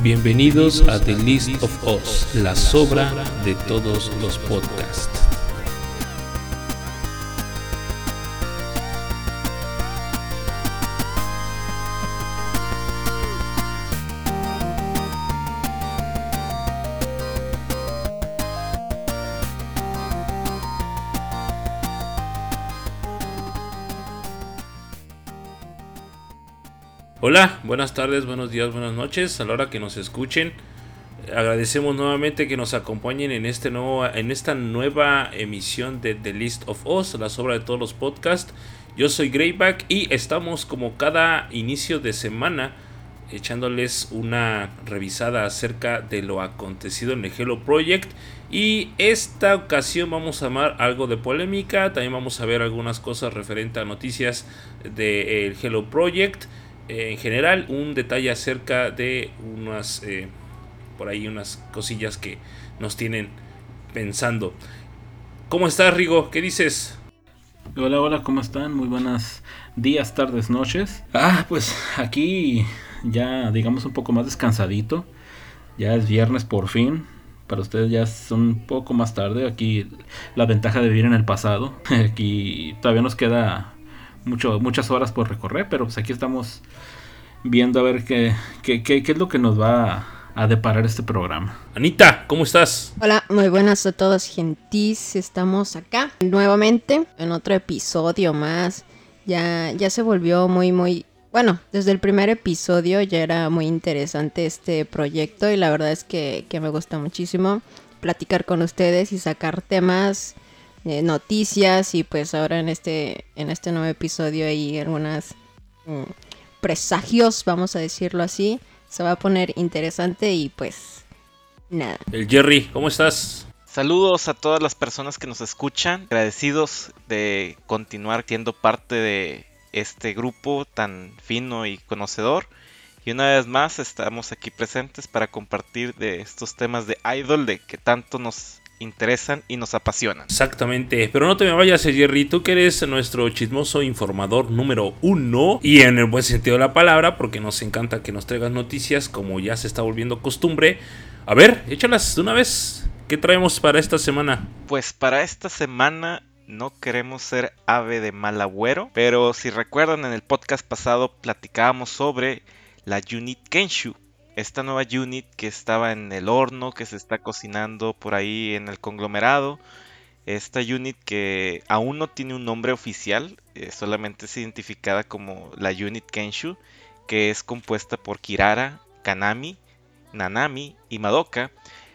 Bienvenidos a The List of Us, la sobra de todos los podcasts. Hola, buenas tardes, buenos días, buenas noches, a la hora que nos escuchen. Agradecemos nuevamente que nos acompañen en, este nuevo, en esta nueva emisión de The List of Us, la sobra de todos los podcasts. Yo soy Greyback y estamos como cada inicio de semana echándoles una revisada acerca de lo acontecido en el Hello Project. Y esta ocasión vamos a amar algo de polémica, también vamos a ver algunas cosas referentes a noticias del Hello Project en general un detalle acerca de unas eh, por ahí unas cosillas que nos tienen pensando. ¿Cómo estás, Rigo? ¿Qué dices? Hola, hola, ¿cómo están? Muy buenas días, tardes, noches. Ah, pues aquí ya digamos un poco más descansadito. Ya es viernes por fin. Para ustedes ya son un poco más tarde. Aquí la ventaja de vivir en el pasado. Aquí todavía nos queda mucho, muchas horas por recorrer, pero pues aquí estamos viendo a ver qué, qué, qué, qué es lo que nos va a, deparar este programa. Anita, ¿cómo estás? Hola, muy buenas a todos, gentis. Estamos acá nuevamente en otro episodio más. Ya, ya se volvió muy, muy... Bueno, desde el primer episodio ya era muy interesante este proyecto y la verdad es que, que me gusta muchísimo platicar con ustedes y sacar temas eh, noticias y pues ahora en este, en este nuevo episodio hay algunas mm, presagios, vamos a decirlo así. Se va a poner interesante y pues nada. El Jerry, ¿cómo estás? Saludos a todas las personas que nos escuchan, agradecidos de continuar siendo parte de este grupo tan fino y conocedor. Y una vez más estamos aquí presentes para compartir de estos temas de idol de que tanto nos interesan y nos apasionan. Exactamente, pero no te me vayas, Jerry, tú que eres nuestro chismoso informador número uno y en el buen sentido de la palabra, porque nos encanta que nos traigas noticias como ya se está volviendo costumbre. A ver, échalas de una vez. ¿Qué traemos para esta semana? Pues para esta semana no queremos ser ave de mal agüero, pero si recuerdan en el podcast pasado platicábamos sobre la Unit Kenshu, esta nueva unit que estaba en el horno, que se está cocinando por ahí en el conglomerado. Esta unit que aún no tiene un nombre oficial, eh, solamente es identificada como la unit Kenshu, que es compuesta por Kirara, Kanami, Nanami y Madoka,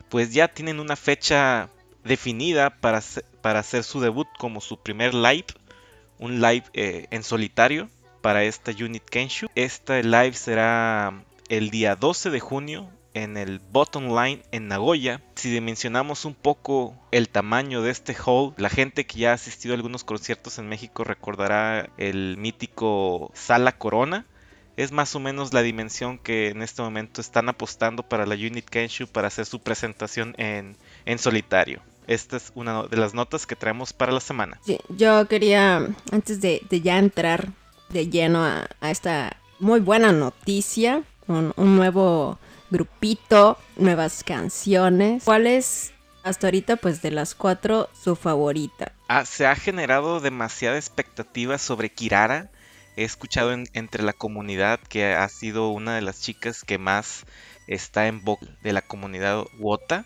pues ya tienen una fecha definida para, para hacer su debut como su primer live, un live eh, en solitario para esta unit Kenshu. Esta live será el día 12 de junio en el Bottom Line en Nagoya. Si dimensionamos un poco el tamaño de este hall, la gente que ya ha asistido a algunos conciertos en México recordará el mítico Sala Corona. Es más o menos la dimensión que en este momento están apostando para la Unit Kenshu para hacer su presentación en, en solitario. Esta es una de las notas que traemos para la semana. yo quería, antes de, ya entrar de lleno a esta muy buena noticia, un, nuevo grupito, nuevas canciones. ¿Cuál es hasta ahorita, pues de las cuatro, su favorita? Ah, se ha generado demasiada expectativa sobre Kirara. He escuchado entre la comunidad que ha sido una de las chicas que más está en boca de la comunidad Wota.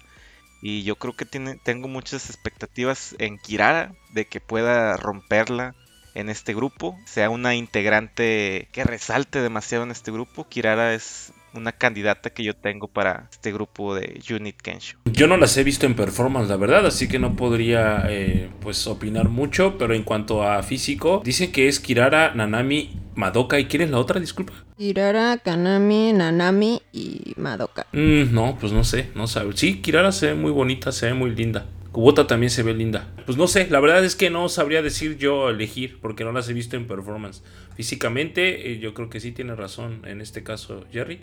Y yo creo que tiene, tengo muchas expectativas en Kirara de que pueda romperla en este grupo, sea una integrante que resalte demasiado en este grupo. Kirara es una candidata que yo tengo para este grupo de Unit Kensho. Yo no las he visto en performance, la verdad, así que no podría eh, pues opinar mucho, pero en cuanto a físico, dicen que es Kirara, Nanami, Madoka y ¿quién es la otra? Disculpa. Kirara, Kanami, Nanami y Madoka. Mm, no, pues no sé, no sabe. Sí, Kirara se ve muy bonita, se ve muy linda. Kubota también se ve linda. Pues no sé, la verdad es que no sabría decir yo elegir porque no las he visto en performance. Físicamente, eh, yo creo que sí tiene razón en este caso Jerry.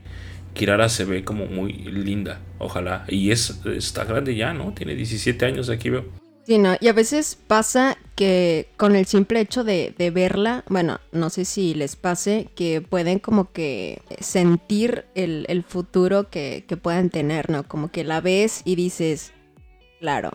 Kirara se ve como muy linda, ojalá. Y es está grande ya, ¿no? Tiene 17 años aquí veo. Sí, no, y a veces pasa que con el simple hecho de, verla, bueno, no sé si les pase, que pueden como que sentir el, futuro que, puedan tener, ¿no? Como que la ves y dices, claro,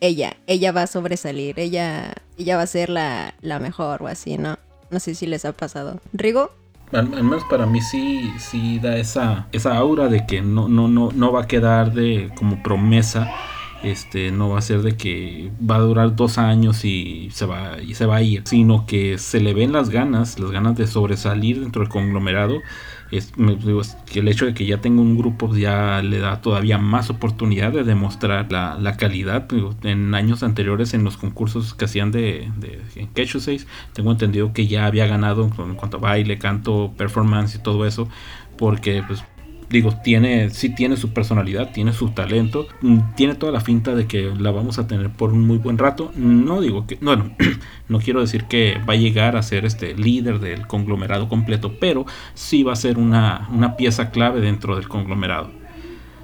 ella, ella va a sobresalir, ella, ella va a ser la, la mejor o así, ¿no? No sé si les ha pasado. ¿Rigo? Al, menos para mí sí, sí da esa, esa aura de que no, no, no, no va a quedar de como promesa este no va a ser de que va a durar dos años y se va y se va a ir sino que se le ven las ganas las ganas de sobresalir dentro del conglomerado es, que el hecho de que ya tenga un grupo ya le da todavía más oportunidad de demostrar la, calidad. En años anteriores en los concursos que hacían de, de en 6 tengo entendido que ya había ganado en cuanto a baile canto performance y todo eso porque pues digo, tiene, sí tiene su personalidad, tiene su talento, mm, tiene toda la finta de que la vamos a tener por un muy buen rato. No digo que, bueno, no quiero decir que va a llegar a ser este líder del conglomerado completo, pero sí va a ser una, una pieza clave dentro del conglomerado.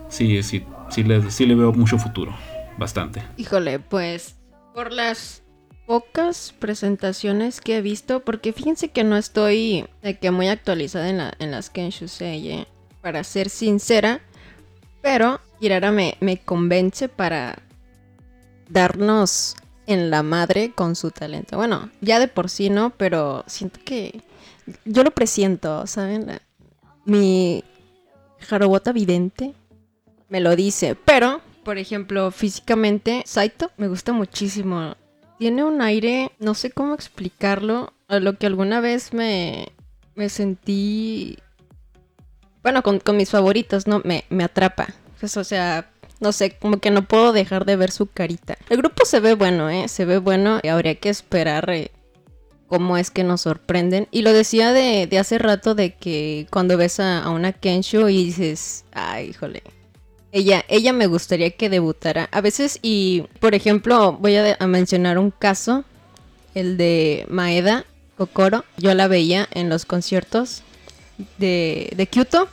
Sí, sí, sí le, sí le veo mucho futuro, bastante. Híjole, pues por las pocas presentaciones que he visto, porque fíjense que no estoy de que muy actualizada en, la, en las Kenshusei, ¿eh? Para ser sincera, pero Kirara me, convence para darnos en la madre con su talento. Bueno, ya de por sí no, pero siento que yo lo presiento, ¿saben? mi Harobota vidente me lo dice, pero, por ejemplo, físicamente, Saito me gusta muchísimo. Tiene un aire, no sé cómo explicarlo, a lo que alguna vez me, me sentí bueno, con, mis favoritos, ¿no? Me, me atrapa. Pues, o sea, no sé, como que no puedo dejar de ver su carita. El grupo se ve bueno, ¿eh? Se ve bueno y habría que esperar eh, cómo es que nos sorprenden. Y lo decía de, de hace rato de que cuando ves a, una Kensho y dices, ay, híjole. Ella, ella me gustaría que debutara. A veces, y por ejemplo, voy a, a mencionar un caso, el de Maeda Kokoro. Yo la veía en los conciertos de, de Kyoto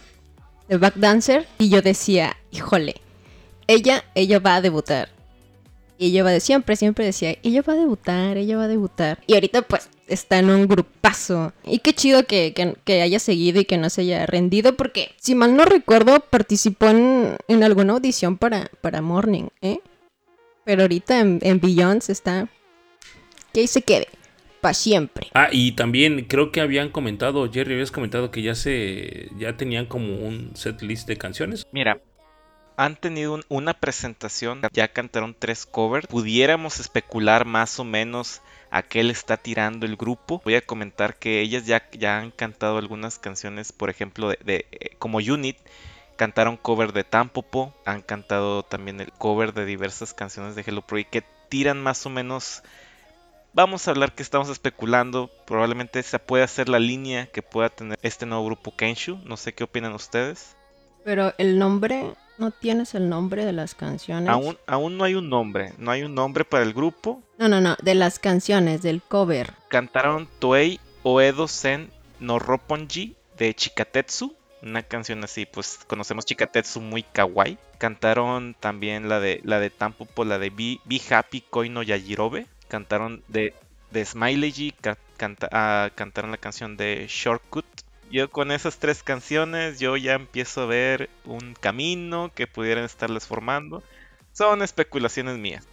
de Backdancer y yo decía, híjole, ella, ella va a debutar. Y ella va de siempre, siempre decía, ella va a debutar, ella va a debutar. Y ahorita pues está en un grupazo. Y qué chido que, haya seguido y que no se haya rendido, porque si mal no recuerdo, participó en, alguna audición para, para Morning, ¿eh? Pero ahorita en, en Beyond está... Que ahí se quede para siempre. Ah, y también creo que habían comentado, Jerry, habías comentado que ya se ya tenían como un set list de canciones. Mira, han tenido una presentación, ya cantaron tres covers. Pudiéramos especular más o menos a qué le está tirando el grupo. Voy a comentar que ellas ya, ya han cantado algunas canciones, por ejemplo, de, eh, como Unit. Cantaron cover de Tampopo, han cantado también el cover de diversas canciones de Hello Pro y que tiran más o menos Vamos a hablar que estamos especulando. Probablemente esa pueda ser la línea que pueda tener este nuevo grupo Kenshu. No sé qué opinan ustedes. Pero el nombre, ¿no tienes el nombre de las canciones? Aún, aún no hay un nombre. No hay un nombre para el grupo. No, no, no. De las canciones, del cover. Cantaron Toei Oedo Sen no Ropponji de Chikatetsu. Una canción así, pues conocemos Chikatetsu muy kawaii. Cantaron también la de la de Tampopo, la de Be, Be Happy Koi no Yajirobe cantaron de, de Smiley ah, cantaron la canción de Shortcut. Yo con esas tres canciones yo ya empiezo a ver un camino que pudieran estarles formando. Son especulaciones mías.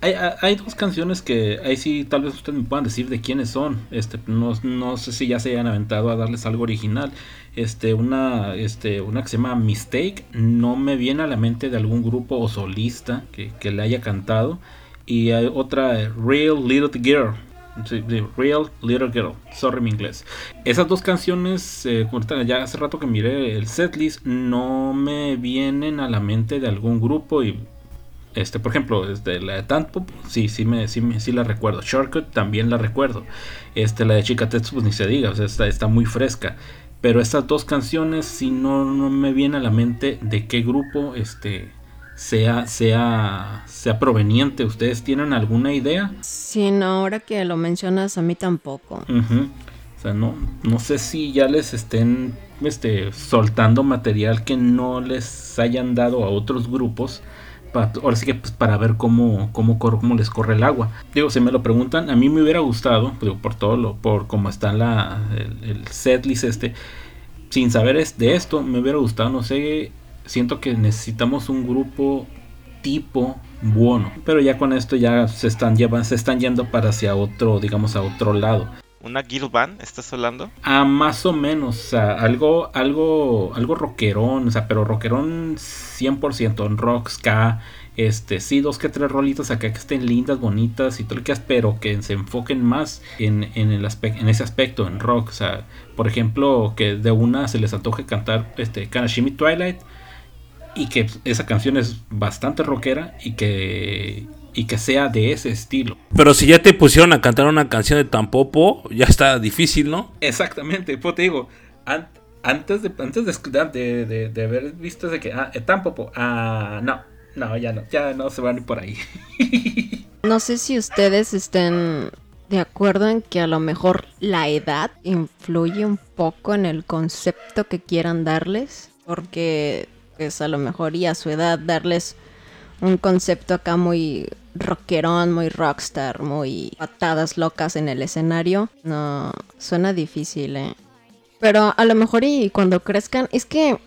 Hay, dos canciones que ahí sí tal vez ustedes me puedan decir de quiénes son. Este, no, sé si ya se hayan aventado a darles algo original. Este, una, este, una que se llama Mistake. No me viene a la mente de algún grupo o solista que, que le haya cantado y hay otra Real Little Girl. Real Little Girl, sorry mi inglés. Esas dos canciones, eh, ya hace rato que miré el setlist, no me vienen a la mente de algún grupo y este, por ejemplo, la de Tantpop, sí, sí me, sí, sí la recuerdo. Shortcut también la recuerdo. Este, la de Chica Tetsu, pues ni se diga, o sea, está, está muy fresca. Pero estas dos canciones, si no, no me viene a la mente de qué grupo, este, sea, sea, sea proveniente. ¿Ustedes tienen alguna idea? Sí, no, ahora que lo mencionas, a mí tampoco. O sea, no, no sé si ya les estén este, soltando material que no les hayan dado a otros grupos ahora sí que pues, para ver cómo, cómo, cómo les corre el agua. Digo, si me lo preguntan, a mí me hubiera gustado, digo, por todo lo, por cómo está la, el, el setlist este, sin saber de esto, me hubiera gustado, no sé, siento que necesitamos un grupo tipo bueno, pero ya con esto ya se están llevan, se están yendo para hacia otro, digamos a otro lado. ¿Una guild band estás hablando? Ah, más o menos, o sea, algo, algo, algo rockerón, o sea, pero rockerón 100% en rock, ska, este, sí, dos que tres rolitas acá que estén lindas, bonitas y todo lo que pero que se enfoquen más en, en, el en ese aspecto, en rock, o sea, por ejemplo, que de una se les antoje cantar este, Kanashimi Twilight y que esa canción es bastante rockera y que y que sea de ese estilo. Pero si ya te pusieron a cantar una canción de Tampopo, ya está difícil, ¿no? Exactamente, pues te digo, antes de antes de, de, haber visto de que ah, eh, Tampopo, ah, no, no, ya no, ya no se van por ahí. no sé si ustedes estén de acuerdo en que a lo mejor la edad influye un poco en el concepto que quieran darles, porque pues a lo mejor y a su edad darles un concepto acá muy rockerón, muy rockstar, muy patadas locas en el escenario. No, suena difícil, ¿eh? Pero a lo mejor y cuando crezcan, es que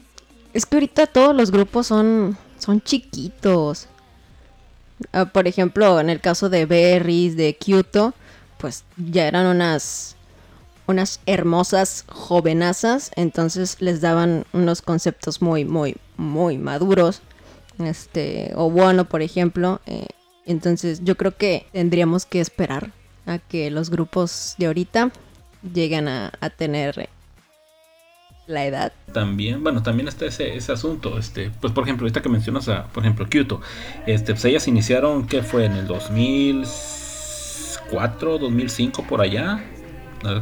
es que ahorita todos los grupos son son chiquitos. Ah, por ejemplo, en el caso de Berries, de Kyoto, pues ya eran unas unas hermosas jovenazas, entonces les daban unos conceptos muy muy muy maduros este, o bueno, por ejemplo. Eh, entonces yo creo que tendríamos que esperar a que los grupos de ahorita lleguen a, tener la edad. También, bueno, también está ese, ese asunto, este, pues por ejemplo, ahorita que mencionas a, por ejemplo, Kyoto, este, pues ellas iniciaron, ¿qué fue? En el 2004, 2005, por allá,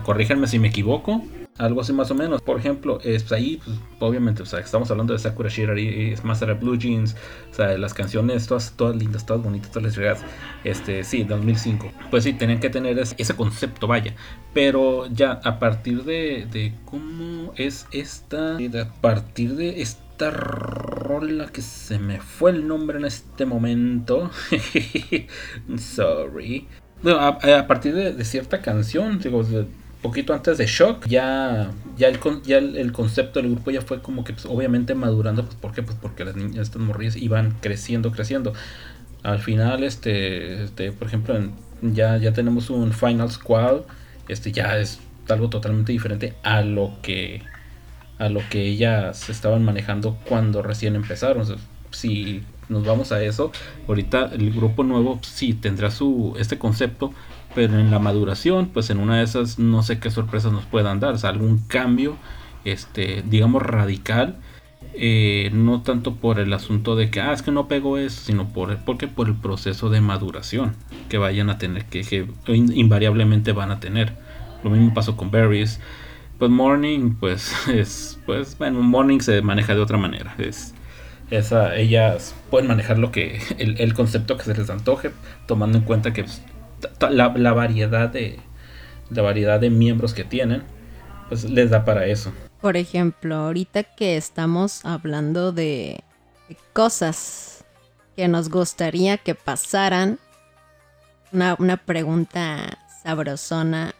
corríjanme si me equivoco, algo así más o menos. Por ejemplo, es ahí, pues, obviamente, o sea, estamos hablando de Sakura Shirari, Master Blue Jeans, o sea, las canciones todas, todas lindas, todas bonitas, todas las Este, sí, 2005. Pues sí, tenían que tener ese, concepto, vaya. Pero ya a partir de, de cómo es esta, a partir de esta rola que se me fue el nombre en este momento. Sorry. Bueno, a, partir de, de, cierta canción, digo, poquito antes de Shock, ya, ya, el, ya el, concepto del grupo ya fue como que pues, obviamente madurando, pues ¿por qué? Pues porque las niñas, estas morrillas iban creciendo, creciendo. Al final, este, este por ejemplo, ya, ya tenemos un Final Squad, este ya es algo totalmente diferente a lo que a lo que ellas estaban manejando cuando recién empezaron. si nos vamos a eso, ahorita el grupo nuevo sí tendrá su este concepto, pero en la maduración, pues en una de esas no sé qué sorpresas nos puedan dar, algún cambio, este, digamos radical, eh, no tanto por el asunto de que, ah, es que no pegó eso, sino por, porque por el proceso de maduración que vayan a tener, que, invariablemente van a tener. Lo mismo pasó con Berries. Pues Morning, pues es, pues bueno, Morning se maneja de otra manera. Es, esa, ellas pueden manejar lo que, el, concepto que se les antoje, tomando en cuenta que pues, la, variedad de la variedad de miembros que tienen, pues les da para eso. Por ejemplo, ahorita que estamos hablando de, cosas que nos gustaría que pasaran, una, una pregunta sabrosona.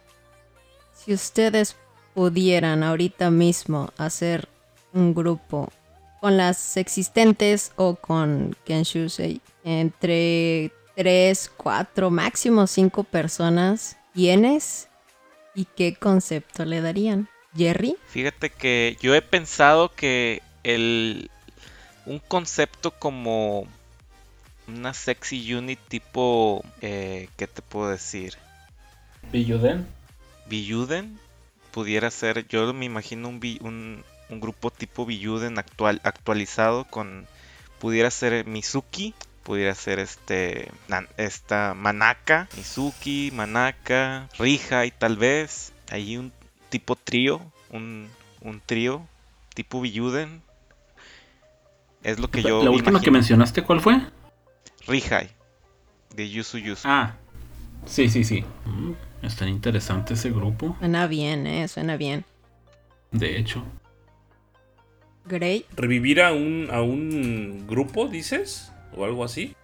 Si ustedes pudieran ahorita mismo hacer un grupo con las existentes o con Kenshusei entre tres, cuatro, máximo cinco personas, ¿quiénes y qué concepto le darían? Jerry. Fíjate que yo he pensado que el un concepto como una sexy unit tipo eh, ¿qué te puedo decir? Billuden. Billuden pudiera ser, yo me imagino un, un, un grupo tipo Billuden actual, actualizado con pudiera ser Mizuki pudiera ser este esta Manaka, Mizuki, Manaka, Rija y tal vez hay un tipo trío, un, un trío tipo Biyuden. Es lo que yo La última que mencionaste, ¿cuál fue? Rihai de Yusu Yusu. Ah. Sí, sí, sí. Mm, está interesante ese grupo. Suena bien, eh, suena bien. De hecho. Grey. ¿Revivir a un, a un grupo, dices? o algo así.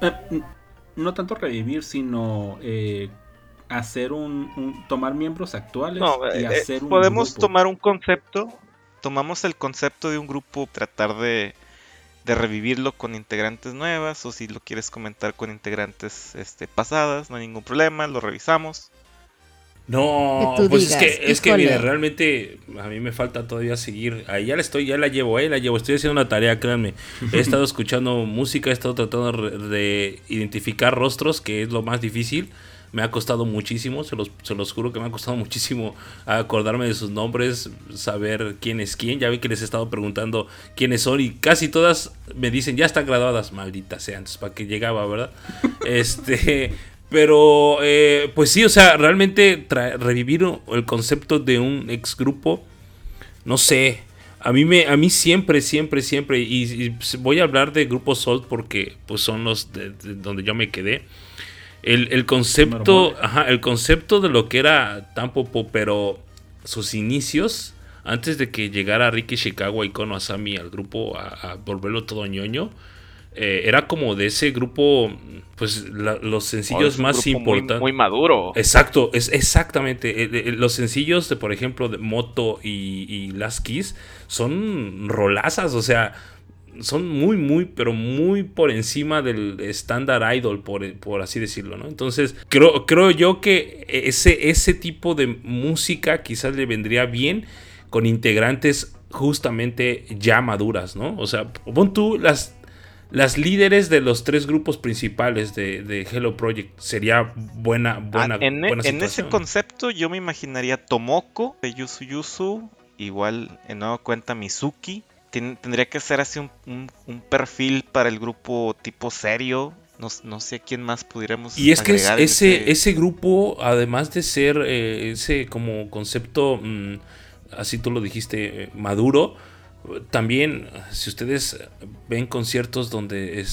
Eh, no tanto revivir, sino eh, hacer un, tomar miembros actuales y eh, hacer un podemos tomar un concepto, tomamos el concepto de un grupo, tratar de, de revivirlo con integrantes nuevas o si lo quieres comentar con integrantes este, pasadas, no hay ningún problema, lo revisamos. No, pues es que, es que mira, realmente a mí me falta todavía seguir. Ahí ya la estoy, ya la llevo, ahí la llevo. Estoy haciendo una tarea, créanme. He estado escuchando música, he estado tratando de identificar rostros, que es lo más difícil. Me ha costado muchísimo, se los, se los juro que me ha costado muchísimo acordarme de sus nombres, saber quién es quién. Ya vi que les he estado preguntando quiénes son y casi todas me dicen ya están graduadas, maldita sea, antes para que llegaba, ¿verdad? Este, pero, eh, pues sí, o sea, realmente revivir el concepto de un ex grupo, no sé. A mí, me, a mí siempre, siempre, siempre, y, voy a hablar de Grupo Salt porque pues son los de, donde yo me quedé. El, concepto, ajá, el concepto de lo que era Tampopo, pero sus inicios, antes de que llegara Ricky Chicago y Kono Asami al grupo a, a volverlo todo ñoño, eh, era como de ese grupo, pues los sencillos oh, más importantes. Muy, maduro. Exacto, es exactamente. Eh, eh, los sencillos de, por ejemplo, de Moto y, y Las Keys son rolazas, o sea, son muy, muy, pero muy por encima del estándar idol, por, por, así decirlo, ¿no? Entonces, creo, creo yo que ese, ese tipo de música quizás le vendría bien con integrantes justamente ya maduras, ¿no? O sea, pon tú las las líderes de los tres grupos principales de, Hello Project. Sería buena, ah, buena, en, e, en ese concepto yo me imaginaría Tomoko de Yusu Yusu, igual en nueva cuenta Mizuki. tendría que ser así un, perfil para el grupo tipo serio. No, sé a quién más pudiéramos Y es que ese, ese grupo, además de ser eh, ese como concepto, mm, así tú lo dijiste, eh, maduro, también, si ustedes ven conciertos donde,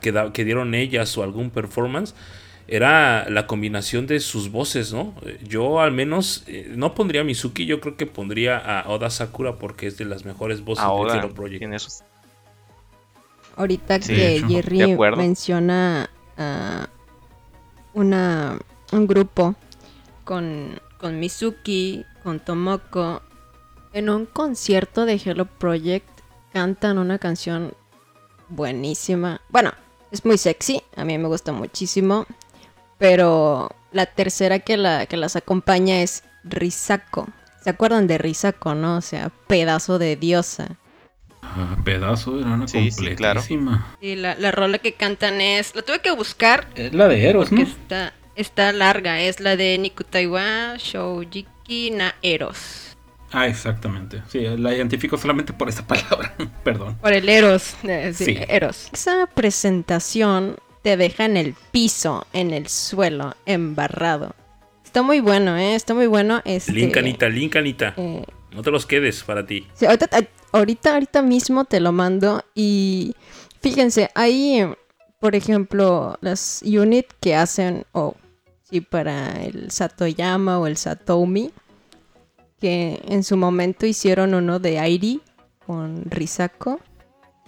que, dieron ellas o algún performance, era la combinación de sus voces, ¿no? Yo al menos eh, no pondría a Mizuki, yo creo que pondría a Oda Sakura porque es de las mejores voces de Hero Project. Ahorita que Jerry menciona una, un grupo con, con Mizuki, con Tomoko en un concierto de Hello Project cantan una canción buenísima. Bueno, es muy sexy, a mí me gusta muchísimo. Pero la tercera que, la, que las acompaña es Risako. ¿Se acuerdan de Risako, no? O sea, pedazo de diosa. Ah, pedazo era una sí, completísima. Sí, la, la, rola que cantan es. La tuve que buscar. Es la de Eros, ¿no? Está, está larga. Es la de Nikutaiwa Shoujiki na Eros. Ah, exactamente. Sí, la identifico solamente por esa palabra. Perdón. Por el Eros. sí, Eros. Esa presentación te deja en el piso, en el suelo, embarrado. Está muy bueno, ¿eh? Está muy bueno. Este, Linkanita, Linkanita. Eh, no te los quedes para ti. Sí, ahorita, ahorita, ahorita mismo te lo mando y fíjense, ahí, por ejemplo, las unit que hacen, o sí, para el Satoyama o el Satomi, que en su momento hicieron uno de Airi con Risako.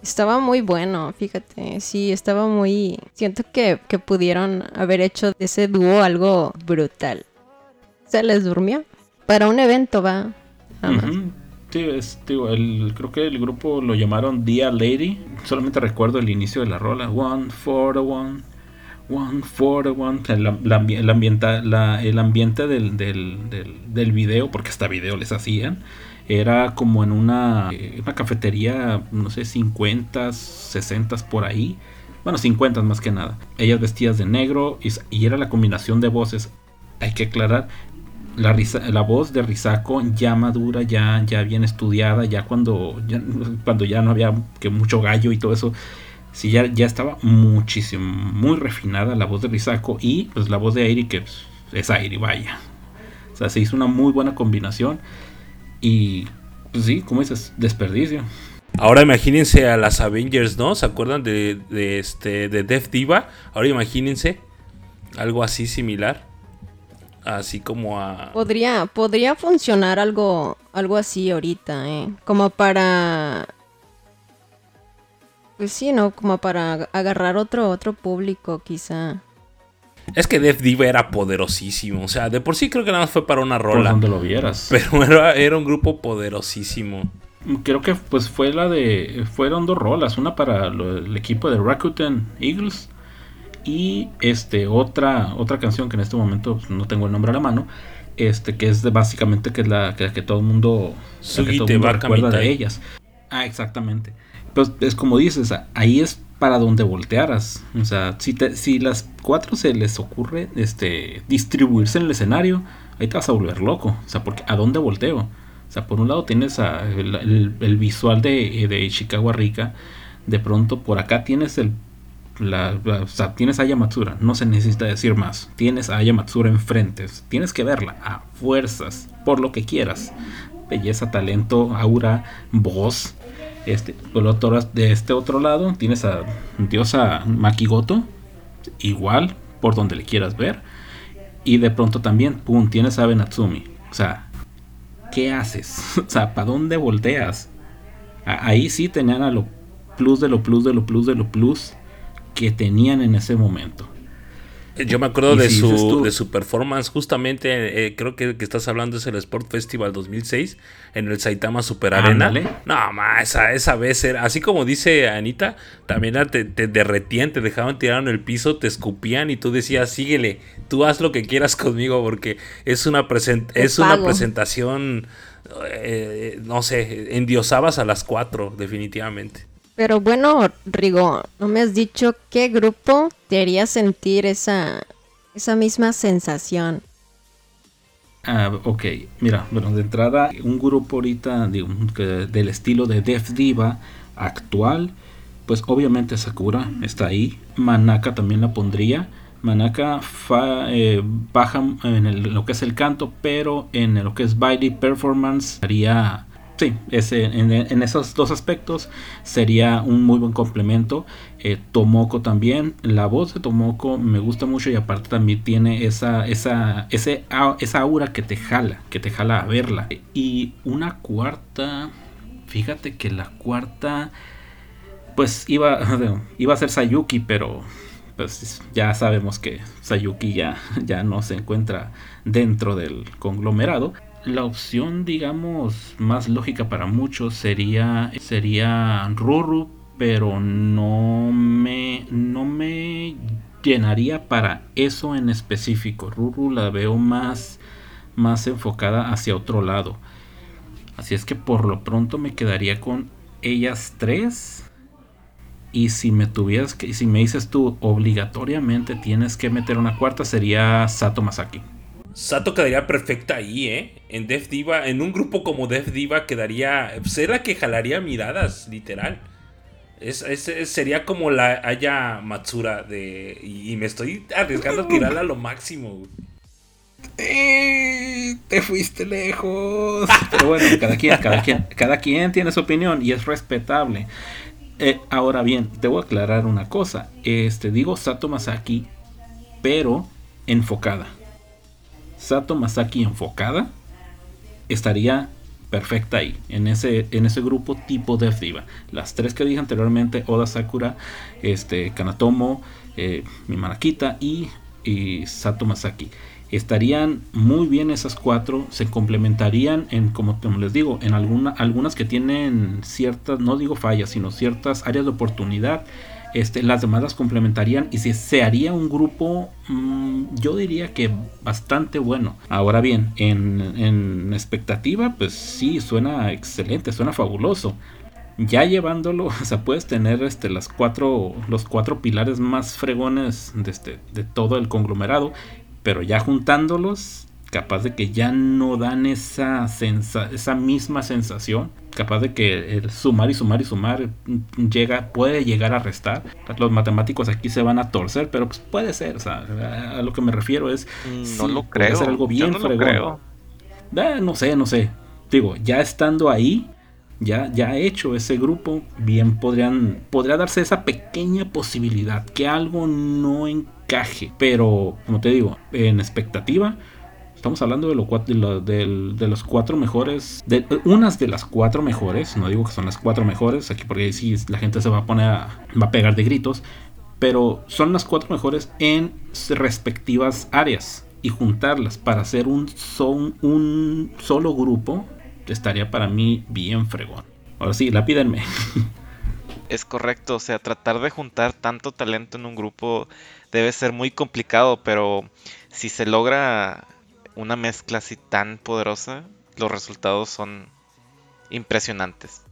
Estaba muy bueno, fíjate, sí, estaba muy... Siento que, pudieron haber hecho de ese dúo algo brutal. Se les durmió. Para un evento va. Creo que el grupo lo llamaron Dia Lady. Solamente recuerdo el inicio de la rola. One for one. One for one. El, el ambiente del, del, video, porque hasta video les hacían, era como en una, eh, una cafetería, no sé, 50, 60 por ahí. Bueno, 50 más que nada. Ellas vestidas de negro y, era la combinación de voces. Hay que aclarar, la, la, voz de Risako ya madura, ya, ya bien estudiada, ya cuando, ya cuando ya no había que mucho gallo y todo eso, sí, ya, ya estaba muchísimo, muy refinada la voz de Risako y pues la voz de Airi que pues, es Airi, vaya. O sea, se hizo una muy buena combinación y pues sí, como dices, desperdicio. Ahora imagínense a las Avengers, ¿no? ¿Se acuerdan de, de este de Death Diva? Ahora imagínense algo así similar. Así como a. Podría, podría funcionar algo, algo así ahorita, ¿eh? Como para Pues sí, ¿no? Como para agarrar otro, otro público, quizá. Es que Def Diva era poderosísimo. O sea, de por sí creo que nada más fue para una rola. Por donde lo vieras. Pero era, era un grupo poderosísimo. Creo que pues fue la de. Fueron dos rolas. Una para el equipo de Rakuten Eagles. Y este, otra, otra canción que en este momento pues, no tengo el nombre a la mano. Este, que es de, básicamente que es la que, todo el mundo, que todo mundo recuerda de ellas. Ah, exactamente. Pues es como dices, ahí es para donde voltearas. O sea, si, te, si las cuatro se les ocurre este, distribuirse en el escenario, ahí te vas a volver loco. O sea, porque ¿a dónde volteo? O sea, por un lado tienes el, visual de, de, Chicago Rica. De pronto por acá tienes el... La, o sea, tienes a Yamatsura, no se necesita decir más. Tienes a Yamatsura enfrente, tienes que verla a fuerzas, por lo que quieras. Belleza, talento, aura, voz, este, otro, de este otro lado tienes a diosa Makigoto, igual por donde le quieras ver. Y de pronto también, pum, tienes a Benatsumi. O sea, ¿qué haces? o sea, ¿para dónde volteas? ahí sí tenían a lo plus de lo plus de lo plus de lo plus que tenían en ese momento. Yo me acuerdo de su, de su performance, justamente, eh, creo que, que estás hablando es el Sport Festival 2006, en el Saitama Super Arena. No, ma, esa, esa vez era, así como dice Anita, también te, te, derretían, te dejaban tirar en el piso, te escupían y tú decías, síguele, tú haz lo que quieras conmigo porque es una, es una presentación, eh, no sé, endiosabas a las cuatro, definitivamente. Pero bueno, Rigo, no me has dicho qué grupo te haría sentir esa, esa misma sensación. Ah, ok, mira, bueno, de entrada, un grupo ahorita del estilo de Def Diva actual, pues obviamente Sakura está ahí, Manaka también la pondría. Manaka eh, baja en lo que es el canto, pero en lo que es baile performance haría Sí, ese, en, esos dos aspectos sería un muy buen complemento. Eh, Tomoko también, la voz de Tomoko me gusta mucho y aparte también tiene esa, esa, ese, esa aura que te jala, que te jala a verla. Y una cuarta, fíjate que la cuarta, pues iba, iba a ser Sayuki, pero pues ya sabemos que Sayuki ya, ya no se encuentra dentro del conglomerado la opción, digamos, más lógica para muchos sería, sería Ruru, pero no me, no me llenaría para eso en específico. Ruru la veo más, más enfocada hacia otro lado. Así es que por lo pronto me quedaría con ellas tres. Y si me tuvieras que, si me dices tú obligatoriamente tienes que meter una cuarta, sería Sato Masaki. Sato quedaría perfecta ahí, ¿eh? En Def Diva, en un grupo como Def Diva quedaría. Será que jalaría miradas, literal. Es, sería como la Aya Matsura de. Y, me estoy arriesgando a tirarla a lo máximo, eh, te fuiste lejos. Pero bueno, cada quien, cada quien, cada quien tiene su opinión y es respetable. Eh, ahora bien, debo aclarar una cosa. Este, digo Sato Masaki, pero enfocada. Sato Masaki enfocada, estaría perfecta ahí, en ese, en ese grupo tipo de Diva. Las tres que dije anteriormente, Oda Sakura, este, Kanatomo, eh, Mimanakita y, Sato Masaki. Estarían muy bien esas cuatro, se complementarían en, como les digo, en alguna, algunas que tienen ciertas, no digo fallas, sino ciertas áreas de oportunidad este, las demás las complementarían y se, haría un grupo, mm, yo diría que bastante bueno. Ahora bien, en, expectativa, pues sí, suena excelente, suena fabuloso. Ya llevándolo, o sea, puedes tener este, las cuatro, los cuatro pilares más fregones de, este, de todo el conglomerado, pero ya juntándolos, capaz de que ya no dan esa, esa misma sensación capaz de que el sumar y sumar y sumar llega, puede llegar a restar. Los matemáticos aquí se van a torcer, pero pues puede ser. O sea, a lo que me refiero es. Mm, no lo creo. Ser algo bien no creo. Eh, no sé, no sé. Digo, ya estando ahí, ya, ya hecho ese grupo, bien podrían, podría darse esa pequeña posibilidad que algo no encaje. Pero, como te digo, en expectativa, Estamos hablando de, lo, de, de, los cuatro mejores, de unas de las cuatro mejores, no digo que son las cuatro mejores, aquí porque sí la gente se va a poner a, va a pegar de gritos, pero son las cuatro mejores en respectivas áreas y juntarlas para hacer un, son, un solo grupo estaría para mí bien fregón. Ahora sí, la pídenme. Es correcto, o sea, tratar de juntar tanto talento en un grupo debe ser muy complicado, pero si se logra una mezcla así tan poderosa, los resultados son impresionantes.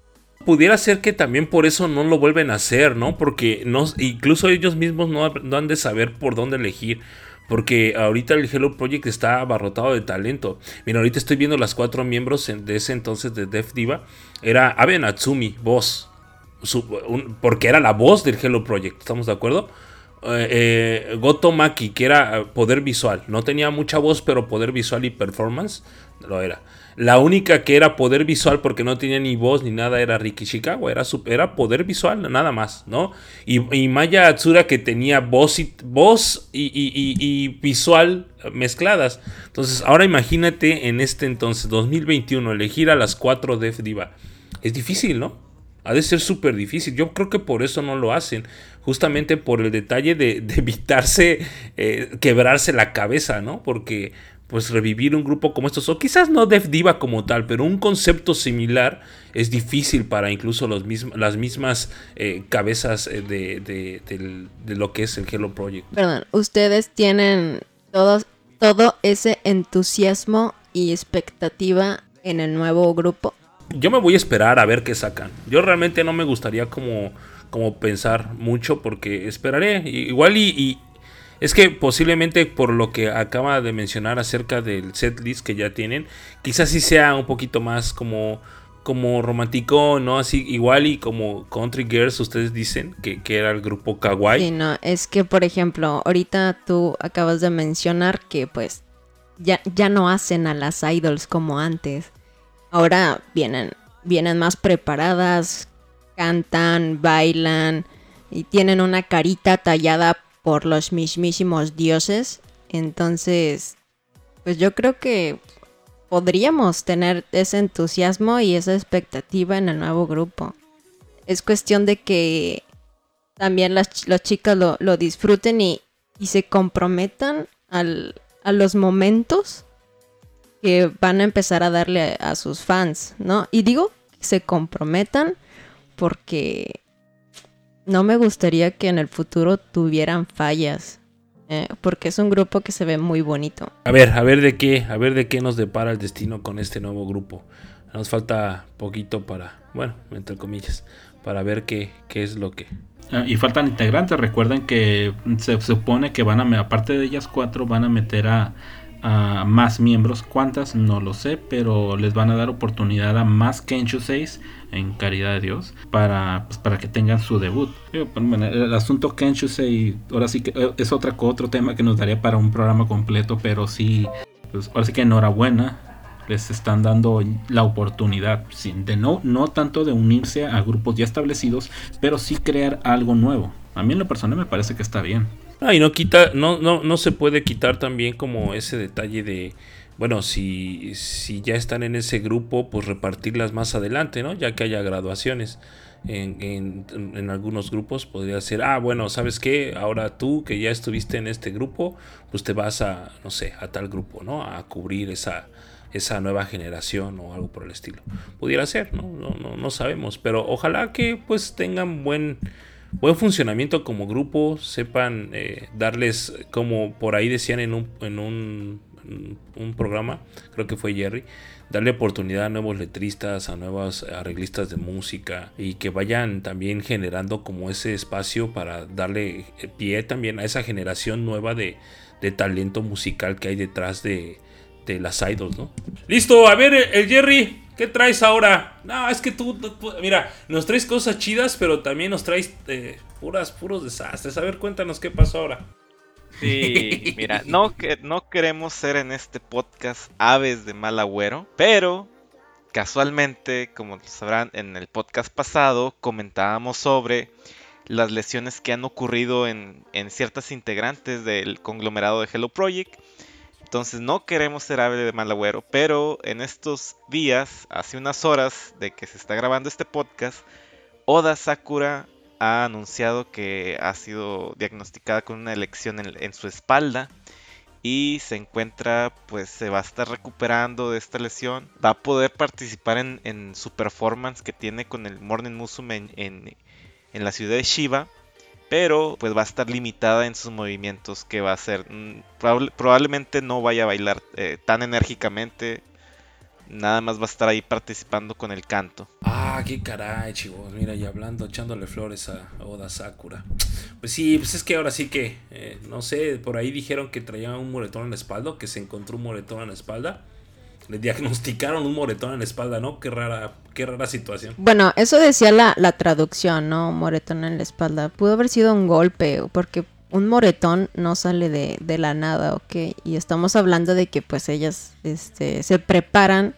Pudiera ser que también por eso no lo vuelven a hacer, ¿no? Porque no, incluso ellos mismos no, no han de saber por dónde elegir. Porque ahorita el Hello Project está abarrotado de talento. Mira, ahorita estoy viendo las cuatro miembros de ese entonces de Def Diva. Era Abe Natsumi, voz. porque era la voz del Hello Project, ¿estamos de acuerdo? Eh, eh, Goto Maki, que era poder visual. No tenía mucha voz, pero poder visual y performance lo era. La única que era poder visual porque no tenía ni voz ni nada era Riki Shikawa, era, era poder visual nada más, ¿no? Y, Maya Atsura que tenía voz y, visual mezcladas. Entonces, ahora imagínate en este entonces, 2021, elegir a las cuatro Def Diva. Es difícil, ¿no? Ha de ser súper difícil. Yo creo que por eso no lo hacen. Justamente por el detalle de, evitarse eh, quebrarse la cabeza, ¿no? Porque pues revivir un grupo como estos, o quizás no Def Diva como tal, pero un concepto similar es difícil para incluso los las mismas eh, cabezas eh, de, lo que es el Hello Project. Perdón, ustedes tienen todo, todo ese entusiasmo y expectativa en el nuevo grupo. Yo me voy a esperar a ver qué sacan. Yo realmente no me gustaría como, como pensar mucho porque esperaré. Igual y es que posiblemente por lo que acaba de mencionar acerca del setlist que ya tienen, quizás sí sea un poquito más como como romántico, ¿no? Así igual y como Country Girls, ustedes dicen que, era el grupo Kawaii. Sí, no, es que por ejemplo, ahorita tú acabas de mencionar que pues ya, ya no hacen a las idols como antes. Ahora vienen, vienen más preparadas, cantan, bailan y tienen una carita tallada por los mismísimos dioses. Entonces, pues yo creo que podríamos tener ese entusiasmo y esa expectativa en el nuevo grupo. Es cuestión de que también las, chicas lo, disfruten y, se comprometan a los momentos que van a empezar a darle a, a sus fans, ¿no? Y digo, se comprometan porque no me gustaría que en el futuro tuvieran fallas. Eh, porque es un grupo que se ve muy bonito. A ver, a ver de qué, a ver de qué nos depara el destino con este nuevo grupo. Nos falta poquito para, bueno, entre comillas, para ver qué, qué es lo que. Ah, y faltan integrantes. Recuerden que se supone que van a, aparte de ellas cuatro, van a meter a, a más miembros. ¿Cuántas? No lo sé, pero les van a dar oportunidad a más Kenshu 6 en caridad de Dios para, pues, para que tengan su debut. Pues, el asunto Kenshu 6 ahora sí que eh, es otra, otro tema que nos daría para un programa completo, pero sí, pues, ahora sí que enhorabuena. Les están dando la oportunidad de no, no tanto de unirse a grupos ya establecidos, pero sí crear algo nuevo. A mí en lo personal me parece que está bien. Ah, y no quita, no, no, no se puede quitar también como ese detalle de, bueno, si, si ya están en ese grupo, pues repartirlas más adelante, ¿no? Ya que haya graduaciones. En, en, algunos grupos podría ser, ah, bueno, ¿sabes qué? Ahora tú que ya estuviste en este grupo, pues te vas a, no sé, a tal grupo, ¿no? A cubrir esa, esa nueva generación o algo por el estilo. Pudiera ser, ¿no? No, no, no sabemos, pero ojalá que pues tengan buen buen funcionamiento como grupo, sepan eh, darles, como por ahí decían en un, en un, un, programa, creo que fue Jerry, darle oportunidad a nuevos letristas, a nuevos arreglistas de música y que vayan también generando como ese espacio para darle pie también a esa generación nueva de, de talento musical que hay detrás de, de las idols, ¿no? Listo, a ver, el Jerry, ¿Qué traes ahora? No, es que tú, mira, nos traes cosas chidas, pero también nos traes eh, puras, puros desastres. A ver, cuéntanos qué pasó ahora. Sí, mira, no, que, no queremos ser en este podcast aves de mal agüero, pero casualmente, como sabrán, en el podcast pasado comentábamos sobre las lesiones que han ocurrido en, en ciertas integrantes del conglomerado de Hello Project Entonces no queremos ser ave de mal agüero, pero en estos días, hace unas horas de que se está grabando este podcast, Oda Sakura ha anunciado que ha sido diagnosticada con una elección en, su espalda y se encuentra, pues se va a estar recuperando de esta lesión. Va a poder participar en, su performance que tiene con el Morning Musume en, en la ciudad de Shiba pero pues va a estar limitada en sus movimientos que va a ser mm, probablemente no vaya a bailar eh, tan enérgicamente. Nada más va a estar ahí participando con el canto. Ah qué caray chicos mira y hablando echándole flores a, Oda Sakura. Pues sí pues es que ahora sí que eh, no sé por ahí dijeron que traía un moretón en la espalda que se encontró un moretón en la espalda le diagnosticaron un moretón en la espalda, ¿no? Qué rara, qué rara situación. Bueno, eso decía la, la traducción, ¿no? Moretón en la espalda. Pudo haber sido un golpe, porque un moretón no sale de, de, la nada, ¿ok? Y estamos hablando de que pues ellas este, se preparan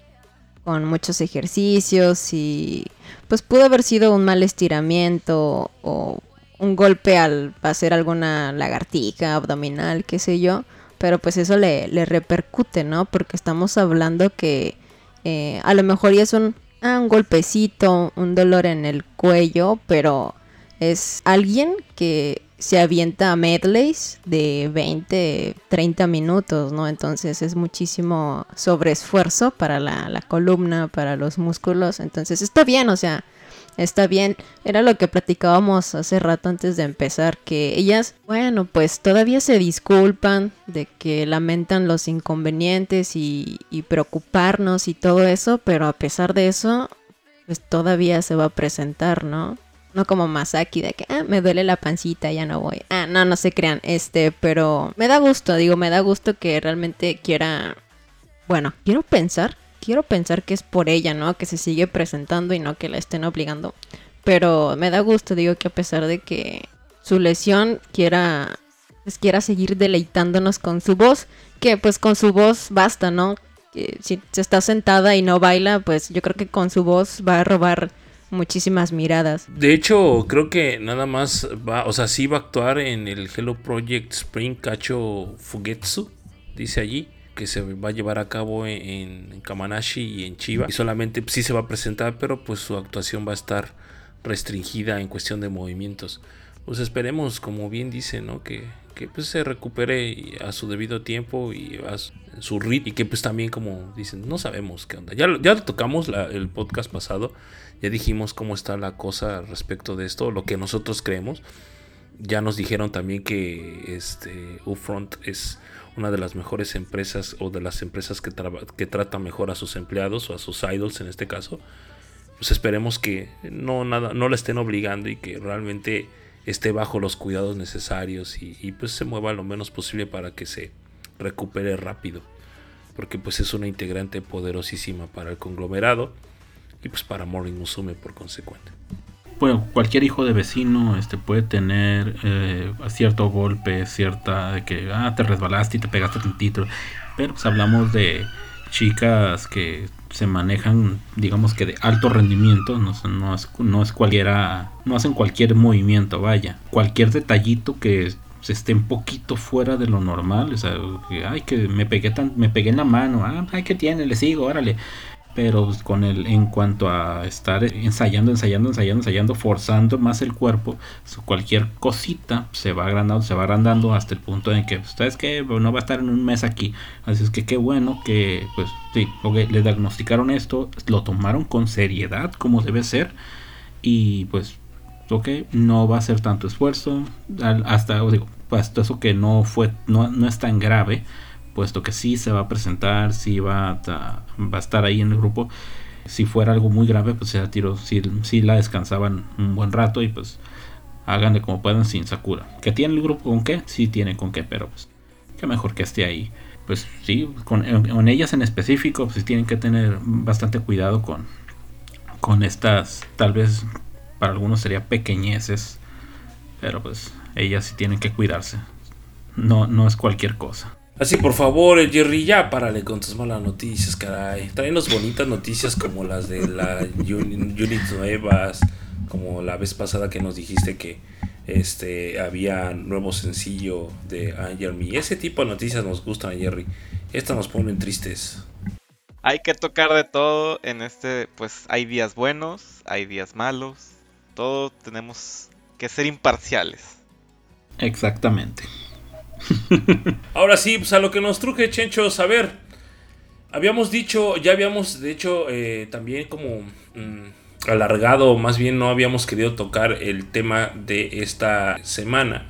con muchos ejercicios y pues pudo haber sido un mal estiramiento o un golpe al hacer alguna lagartija abdominal, qué sé yo pero pues eso le, le repercute, ¿no? Porque estamos hablando que eh, a lo mejor ya es un, ah, un golpecito, un dolor en el cuello, pero es alguien que se avienta a medleys de 20, 30 minutos, ¿no? Entonces es muchísimo sobreesfuerzo para la, la columna, para los músculos. Entonces está bien, o sea, está bien. Era lo que platicábamos hace rato antes de empezar, que ellas, bueno, pues todavía se disculpan de que lamentan los inconvenientes y, preocuparnos y todo eso, pero a pesar de eso, pues todavía se va a presentar, ¿no? No como Masaki de que, ah, me duele la pancita, ya no voy. Ah, no, no se crean, este, pero me da gusto, digo, me da gusto que realmente quiera, bueno, quiero pensar quiero pensar que es por ella, ¿no? Que se sigue presentando y no que la estén obligando. Pero me da gusto, digo, que a pesar de que su lesión quiera, pues, quiera seguir deleitándonos con su voz, que pues con su voz basta, ¿no? Si se está sentada y no baila, pues yo creo que con su voz va a robar muchísimas miradas. De hecho, creo que nada más va, o sea, sí va a actuar en el Hello Project Spring Kacho Fugetsu, dice allí que se va a llevar a cabo en, Kamanashi y en Chiba. Y solamente sí se va a presentar, pero pues su actuación va a estar restringida en cuestión de movimientos. Pues esperemos, como bien dice, ¿no? Que, que pues se recupere a su debido tiempo y a su ritmo. Y que pues también, como dicen, no sabemos qué onda. Ya, ya tocamos el podcast pasado. Ya dijimos cómo está la cosa respecto de esto, lo que nosotros creemos. Ya nos dijeron también que este Ufront es una de las mejores empresas o de las empresas que, que trata mejor a sus empleados o a sus idols en este caso, pues esperemos que no, nada, no la estén obligando y que realmente esté bajo los cuidados necesarios y, pues se mueva lo menos posible para que se recupere rápido. Porque pues es una integrante poderosísima para el conglomerado y pues para Morning Musume por consecuente bueno, cualquier hijo de vecino este, puede tener eh, cierto golpe, cierta de que ah, te resbalaste y te pegaste tantito. Pero pues hablamos de chicas que se manejan, digamos que de alto rendimiento, no, no, es, no es cualquiera, no hacen cualquier movimiento, vaya. Cualquier detallito que se esté un poquito fuera de lo normal, o sea, que, ay, que me pegué, tan, me pegué en la mano, ah, ay, que tiene, le sigo, órale pero con el en cuanto a estar ensayando, ensayando, ensayando, ensayando, forzando más el cuerpo, cualquier cosita se va agrandando, se va agrandando hasta el punto en que ustedes que no va a estar en un mes aquí, así es que qué bueno que pues sí, le diagnosticaron esto, lo tomaron con seriedad como debe ser y pues ok, no va a ser tanto esfuerzo, hasta digo, hasta eso que no fue, no, no es tan grave puesto que sí se va a presentar, sí va a, estar ahí en el grupo. Si fuera algo muy grave, pues ya tiro, sí, sí la descansaban un buen rato y pues háganle como puedan sin Sakura. ¿Que tiene el grupo con qué? Sí tiene con qué, pero pues que mejor que esté ahí. Pues sí, con, ellas en específico, pues tienen que tener bastante cuidado con, con estas, tal vez para algunos sería pequeñeces, pero pues ellas sí tienen que cuidarse. No, no es cualquier cosa. Así, por favor, el Jerry, ya párale con tus malas noticias, caray. Traenos bonitas noticias como las de la unit nuevas, como la vez pasada que nos dijiste que este había nuevo sencillo de Jeremy. Ese tipo de noticias nos gustan, Jerry. estas nos ponen tristes. Hay que tocar de todo en este, pues hay días buenos, hay días malos, todo tenemos que ser imparciales. Exactamente. Ahora sí, pues a lo que nos truje, Chencho, saber. Habíamos dicho, ya habíamos, de hecho, eh, también como mm, alargado, más bien no habíamos querido tocar el tema de esta semana,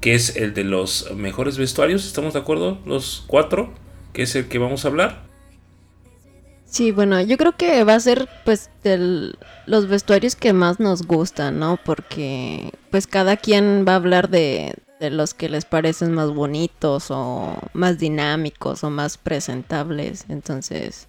que es el de los mejores vestuarios, ¿estamos de acuerdo? Los cuatro, que es el que vamos a hablar. Sí, bueno, yo creo que va a ser pues los vestuarios que más nos gustan, ¿no? Porque pues cada quien va a hablar de, de los que les parecen más bonitos o más dinámicos o más presentables. Entonces...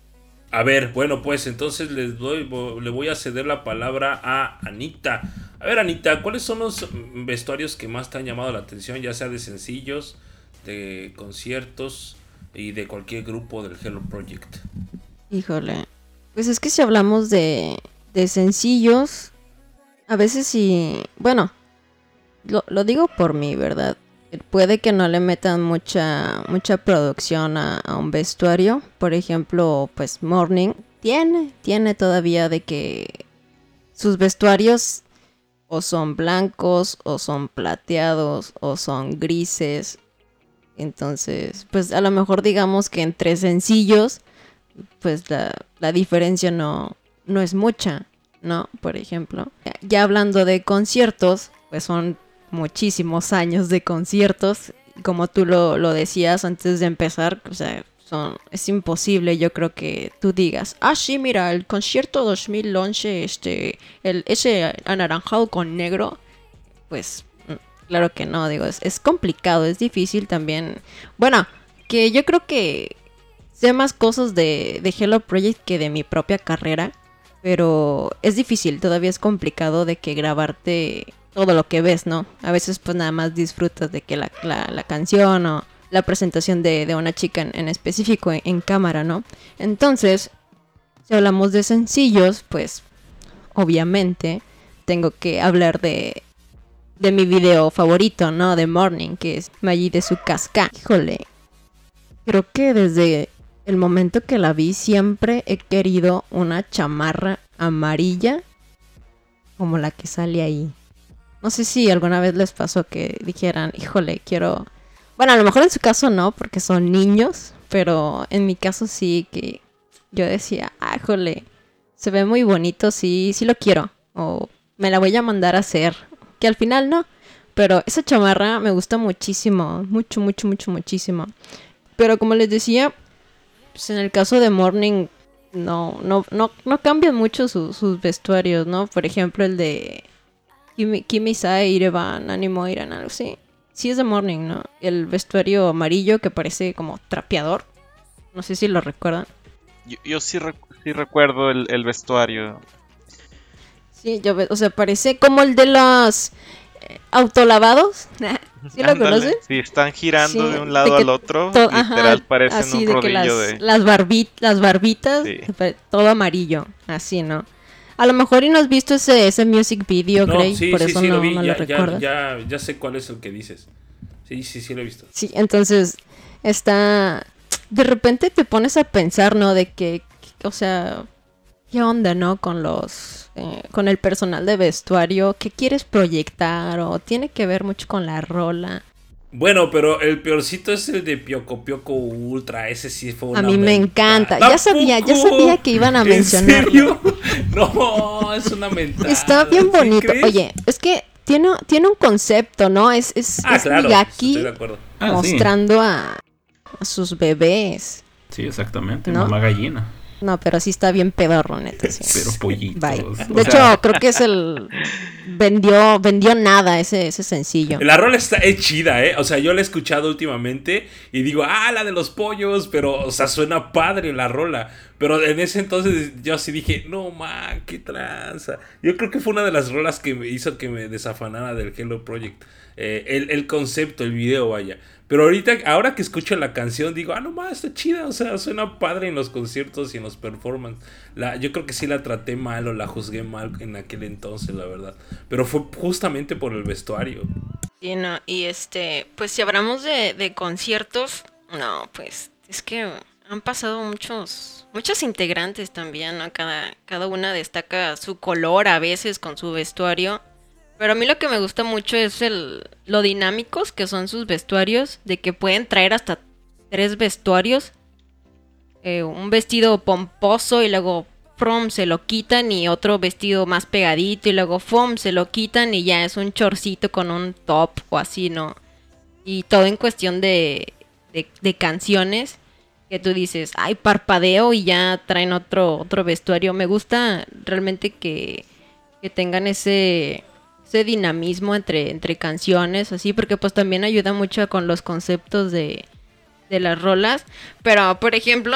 A ver, bueno, pues entonces les doy, le voy a ceder la palabra a Anita. A ver, Anita, ¿cuáles son los vestuarios que más te han llamado la atención, ya sea de sencillos, de conciertos y de cualquier grupo del Hello Project? Híjole, pues es que si hablamos de, de sencillos, a veces sí, bueno, lo, digo por mí, ¿verdad? Puede que no le metan mucha, mucha producción a, un vestuario. Por ejemplo, pues Morning tiene, tiene todavía de que sus vestuarios o son blancos, o son plateados, o son grises. Entonces, pues a lo mejor digamos que entre sencillos, pues la, la diferencia no, no es mucha, ¿no? Por ejemplo. Ya hablando de conciertos, pues son muchísimos años de conciertos. Como tú lo, decías antes de empezar, o sea, son, es imposible, yo creo que tú digas, ah, sí, mira, el concierto 2011, este, el, ese anaranjado con negro, pues mm, claro que no, digo, es, complicado, es difícil también. Bueno, que yo creo que sé más cosas de, de Hello Project que de mi propia carrera, pero es difícil, todavía es complicado de que grabarte todo lo que ves, ¿no? A veces pues nada más disfrutas de que la, la, canción o la presentación de, una chica en, específico en, cámara, ¿no? Entonces, si hablamos de sencillos, pues obviamente tengo que hablar de, de mi video favorito, ¿no? De Morning, que es Maggi de su casca. Híjole, creo que desde el momento que la vi siempre he querido una chamarra amarilla como la que sale ahí. No sé si alguna vez les pasó que dijeran, híjole, quiero... Bueno, a lo mejor en su caso no, porque son niños, pero en mi caso sí que yo decía, ah, se ve muy bonito, sí, sí lo quiero. O me la voy a mandar a hacer. Que al final no. Pero esa chamarra me gusta muchísimo, mucho, mucho, mucho, muchísimo. Pero como les decía, pues en el caso de Morning no, no, no, no cambian mucho sus vestuarios, ¿no? Por ejemplo, el de Kimi, Sai, Ireban, Animo Iran, algo así. Sí es de Morning, ¿no? El vestuario amarillo que parece como trapeador. No sé si lo recuerdan. Yo, sí, recuerdo el, vestuario. Sí, yo, o sea, parece como el de los eh, autolavados. ¿Sí lo conocen? Sí, están girando de un lado al otro. literal parecen un rodillo de, las, las, barbitas, todo amarillo, así, ¿no? A lo mejor y no has visto ese, ese music video, no, sí, por eso no, lo, vi. ya, ya, ya, sé cuál es el que dices. Sí, sí, sí lo he visto. Sí, entonces está... De repente te pones a pensar, ¿no? De que, o sea, ¿qué onda, no? Con los... Eh, con el personal de vestuario, ¿qué quieres proyectar? O tiene que ver mucho con la rola. Bueno, pero el peorcito es el de Pioco Pioco Ultra. Ese sí fue una A mí me encanta. Ya sabía, ya sabía que iban a mencionarlo. No, es una mentada. Está bien bonito. Oye, es que tiene, tiene un concepto, ¿no? Es, es, ah, claro, Miyaki ah, mostrando a, a, sus bebés. Sí, exactamente. Mamá gallina. No, pero sí está bien pedorro, neta. Pero pollitos. De hecho, creo que es el... Vendió, vendió nada ese, ese sencillo. La rola está es chida, ¿eh? O sea, yo la he escuchado últimamente y digo, ah, la de los pollos, pero, o sea, suena padre la rola. Pero en ese entonces yo así dije, no, man, qué tranza. Yo creo que fue una de las rolas que me hizo que me desafanara del Hello Project. Eh, el, el concepto, el video, vaya. Pero ahorita, ahora que escucho la canción, digo, ah, no más, está chida, o sea, suena padre en los conciertos y en los performances. La, yo creo que sí la traté mal o la juzgué mal en aquel entonces, la verdad. Pero fue justamente por el vestuario. Sí, no, y este, pues si hablamos de, de conciertos, no, pues Es que han pasado muchos, muchos integrantes también, ¿no? Cada, cada una destaca su color a veces con su vestuario. Pero a mí lo que me gusta mucho es el, lo dinámicos que son sus vestuarios, de que pueden traer hasta tres vestuarios. Eh, un vestido pomposo y luego from se lo quitan y otro vestido más pegadito y luego fom se lo quitan y ya es un chorcito con un top o así, ¿no? Y todo en cuestión de, de, canciones que tú dices, ay, parpadeo y ya traen otro, otro vestuario. Me gusta realmente que, que tengan ese ese dinamismo entre, entre canciones, así, porque pues también ayuda mucho con los conceptos de, de las rolas. Pero, por ejemplo,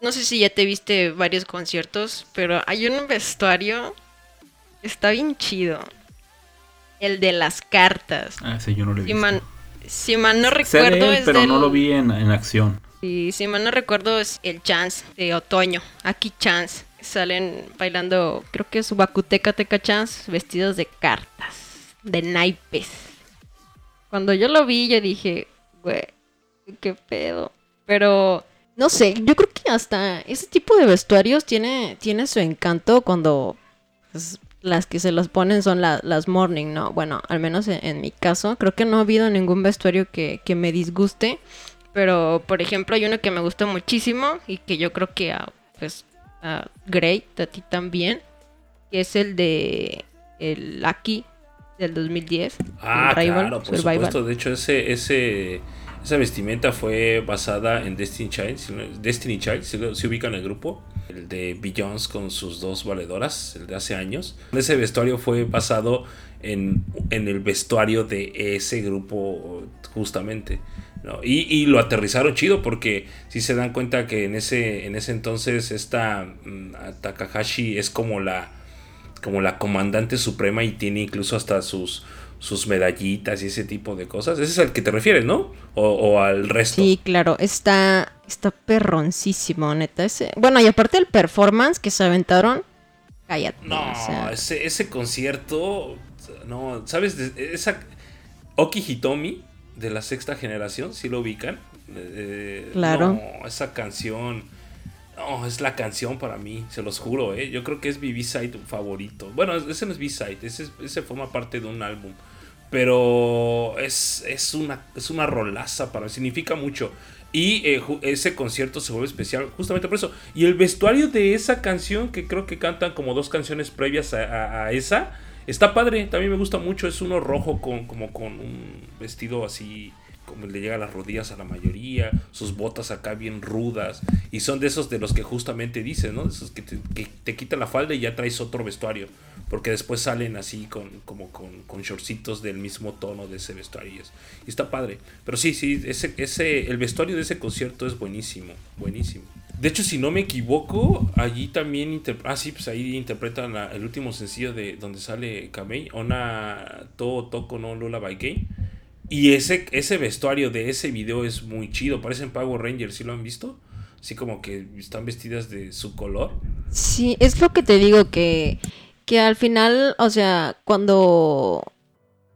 no sé si ya te viste varios conciertos, pero hay un vestuario está bien chido. El de las cartas. Ah, sí, yo no lo he visto. Si no recuerdo es pero no lo vi en, en acción. Sí, si mal no recuerdo es el Chance de otoño. Aquí Chance salen bailando, creo que es Bakuteca Chance vestidos de cartas, de naipes. Cuando yo lo vi, yo dije, güey, qué pedo. Pero, no sé, yo creo que hasta ese tipo de vestuarios tiene, tiene su encanto cuando pues, las que se los ponen son las morning, ¿no? Bueno, al menos en, mi caso, creo que no ha habido ningún vestuario que, que me disguste. Pero, por ejemplo, hay uno que me gusta muchísimo y que yo creo que a, pues, a Great, a ti también, que es el de el Lucky del 2010. Ah, claro, por supuesto. De hecho, ese, ese, esa vestimenta fue basada en Destiny Child. Destiny Child, se, se ubica en el grupo. El de Beyoncé con sus dos valedoras, el de hace años. Ese vestuario fue basado en, en el vestuario de ese grupo justamente. Y, lo aterrizaron chido porque si se dan cuenta que en ese, en ese entonces esta mm, Takahashi es como la, como la comandante suprema y tiene incluso hasta sus, sus medallitas y ese tipo de cosas. Ese es al que te refieres, ¿no? O, al resto. Sí, claro, está, está perroncísimo, neta. Ese, bueno, y aparte el performance que se aventaron, cállate. No, ese, ese concierto, no, ¿sabes? Esa Oki Hitomi de la sexta generación, si lo ubican. Eh, claro. No, esa canción. No, es la canción para mí, se los juro, ¿eh? Yo creo que es mi B-side favorito. Bueno, ese no es B-side, ese, ese, forma parte de un álbum. Pero es, es, una, es una rolaza para mí, significa mucho. Y eh, ese concierto se vuelve especial justamente por eso. Y el vestuario de esa canción, que creo que cantan como dos canciones previas a esa, Está padre, también me gusta mucho. Es uno rojo con, como con un vestido así, como le llega a las rodillas a la mayoría. Sus botas acá bien rudas. Y son de esos de los que justamente dices, ¿no? De esos que te, que quita la falda y ya traes otro vestuario. Porque después salen así con, como con, con shortcitos del mismo tono de ese vestuario. Y, está padre. Pero sí, sí, ese, ese, el vestuario de ese concierto es buenísimo. Buenísimo. De hecho, si no me equivoco, allí también ah, sí, pues ahí interpretan el último sencillo de donde sale Kamei, Ona To Toko no Lula by. Y ese, ese vestuario de ese video es muy chido, parecen Power Rangers, ¿sí lo han visto? Así como que están vestidas de su color. Sí, es lo que te digo, que, que al final, o sea, cuando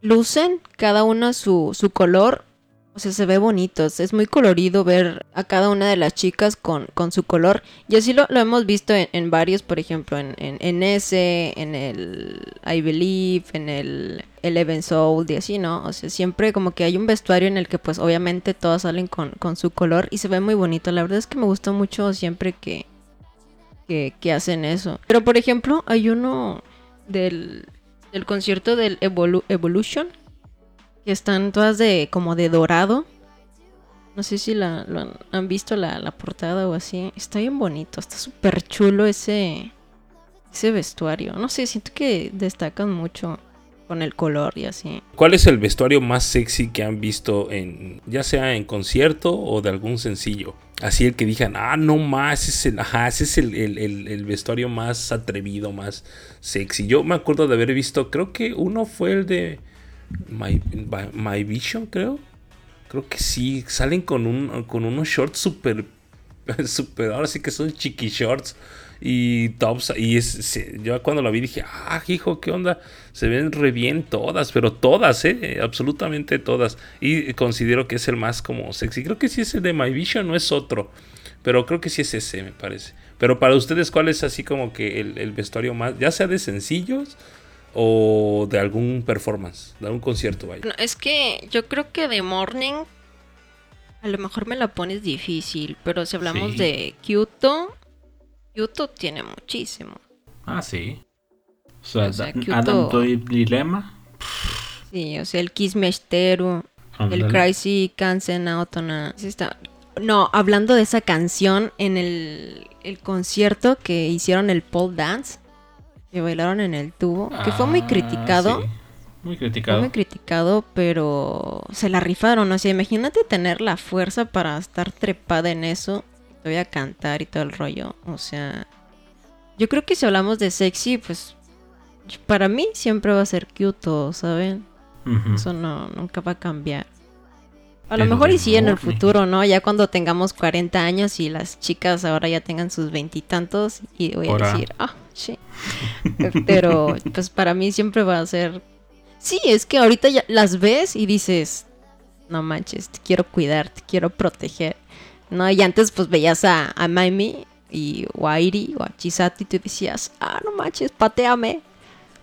lucen cada una su, su color, o sea, se ve bonito, es muy colorido ver a cada una de las chicas con, con su color. Y así lo, hemos visto en, varios, por ejemplo, en, en, ese, en el I Believe, en el Eleven Soul y así, ¿no? O sea, siempre como que hay un vestuario en el que pues obviamente todas salen con, con su color y se ve muy bonito. La verdad es que me gusta mucho siempre que, que, hacen eso. Pero por ejemplo, hay uno del, del concierto del Evolution que están todas de como de dorado. No sé si la, han, visto la, la, portada o así. Está bien bonito, está súper chulo ese, ese vestuario. No sé, siento que destacan mucho con el color y así. ¿Cuál es el vestuario más sexy que han visto en ya sea en concierto o de algún sencillo? Así el que digan, ah, no más, es el, ajá, ese es el, el, el, vestuario más atrevido, más sexy. Yo me acuerdo de haber visto, creo que uno fue el de My, My Vision, creo. Creo que sí. Salen con, un, con unos shorts súper super, ahora sí que son chiqui shorts y tops. Y es, yo cuando la vi dije, ah, hijo, ¿qué onda? Se ven re bien todas, pero todas, ¿eh? Absolutamente todas. Y considero que es el más como sexy. Creo que si es el de My Vision, no es otro. Pero creo que sí es ese, me parece. Pero para ustedes, ¿cuál es así como que el vestuario más, ya sea de sencillos o de algún performance, de algún concierto, vaya? es que yo creo que de Morning a lo mejor me la pones difícil, pero si hablamos de Kyoto, Kyoto tiene muchísimo. Ah, sí. O sea, Adam Toy Dilema. Sí, o sea, el Kiss Mesteru, el Crazy Kansen Autona. No, hablando de esa canción en el, el concierto que hicieron el pole dance, que bailaron en el tubo, que fue muy ah, criticado. Muy criticado. muy criticado, pero se la rifaron. O sea, imagínate tener la fuerza para estar trepada en eso. Te voy a cantar y todo el rollo. O sea, yo creo que si hablamos de sexy, pues para mí siempre va a ser cute, ¿saben? Eso no, nunca va a cambiar. A lo mejor y sí en el futuro, ¿no? Ya cuando tengamos 40 años y las chicas ahora ya tengan sus veintitantos y, voy a decir, ah, sí. Pero pues para mí siempre va a ser Sí, es que ahorita ya las ves y dices, no manches, te quiero cuidar, te quiero proteger. ¿No? Y antes pues veías a, a Maimi y o a Iri o a Chisati y te decías, ah, no manches, pateame,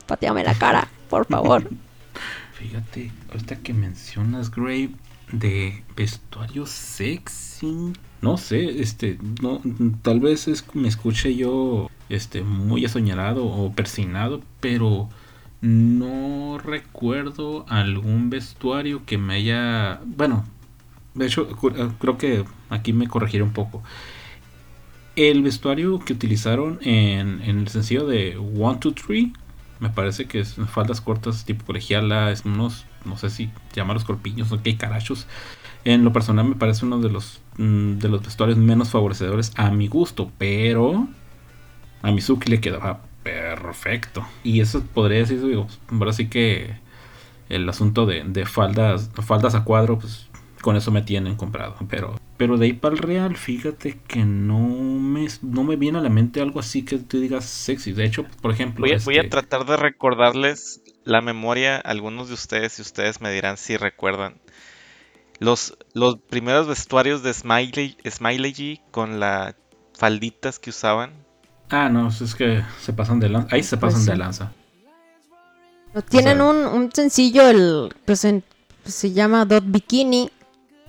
pateame la cara, por favor. Fíjate, ahorita que mencionas Grave de vestuario sexy, no sé, este, no, tal vez es, me escuche yo, este, muy asoñado o persinado, pero no recuerdo algún vestuario que me haya... Bueno, de hecho eh, creo que aquí me corregiré un poco. El vestuario que utilizaron en, el sencillo de One, Two, Three, me parece que es faldas cortas tipo colegiala, es unos, no sé si llamarlos corpiños o qué carachos. En lo personal me parece uno de los, mm, de los vestuarios menos favorecedores a mi gusto, pero a Mizuki le quedaba Perfecto. Y eso podría decir, digo, ahora sí que el asunto de, de, faldas, faldas a cuadro, pues con eso me tienen comprado. Pero, pero de ahí para el real, fíjate que no me, no me viene a la mente algo así que tú digas sexy. De hecho, por ejemplo. Voy a, voy a este tratar de recordarles la memoria a algunos de ustedes y ustedes me dirán si recuerdan. Los, los primeros vestuarios de Smiley, Smiley G con las falditas que usaban Ah, no, es que se pasan de lanza. Ahí se pues pasan de lanza. Tienen un, sencillo, el pues, pues, se llama Dot Bikini.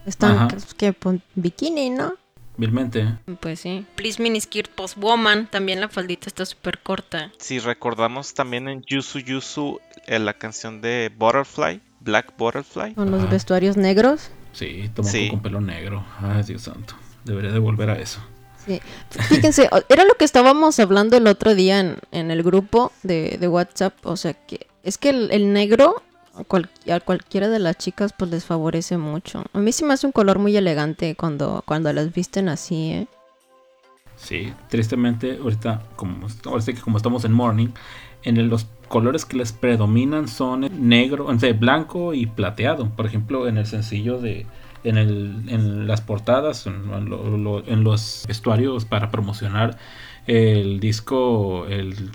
Están que bikini, ¿no? Vilmente. Pues sí. Please Miniskirt Post Woman. También la faldita está súper corta. Si recordamos también en Yusu Yusu en eh, la canción de Butterfly, Black Butterfly. Con los vestuarios negros. Sí, tomó con pelo negro. Ay, Dios santo. Debería de volver a eso. Sí. Fíjense, era lo que estábamos hablando el otro día en, el grupo de, WhatsApp. O sea, que es que el, negro a, cualquiera de las chicas pues les favorece mucho. A mí sí me hace un color muy elegante cuando, cuando las visten así, ¿eh? Sí, tristemente ahorita como, ahorita que como estamos en morning, en los colores que les predominan son negro, entre blanco y plateado. Por ejemplo, en el sencillo de en, el, en las portadas, en, los vestuarios para promocionar el disco, el,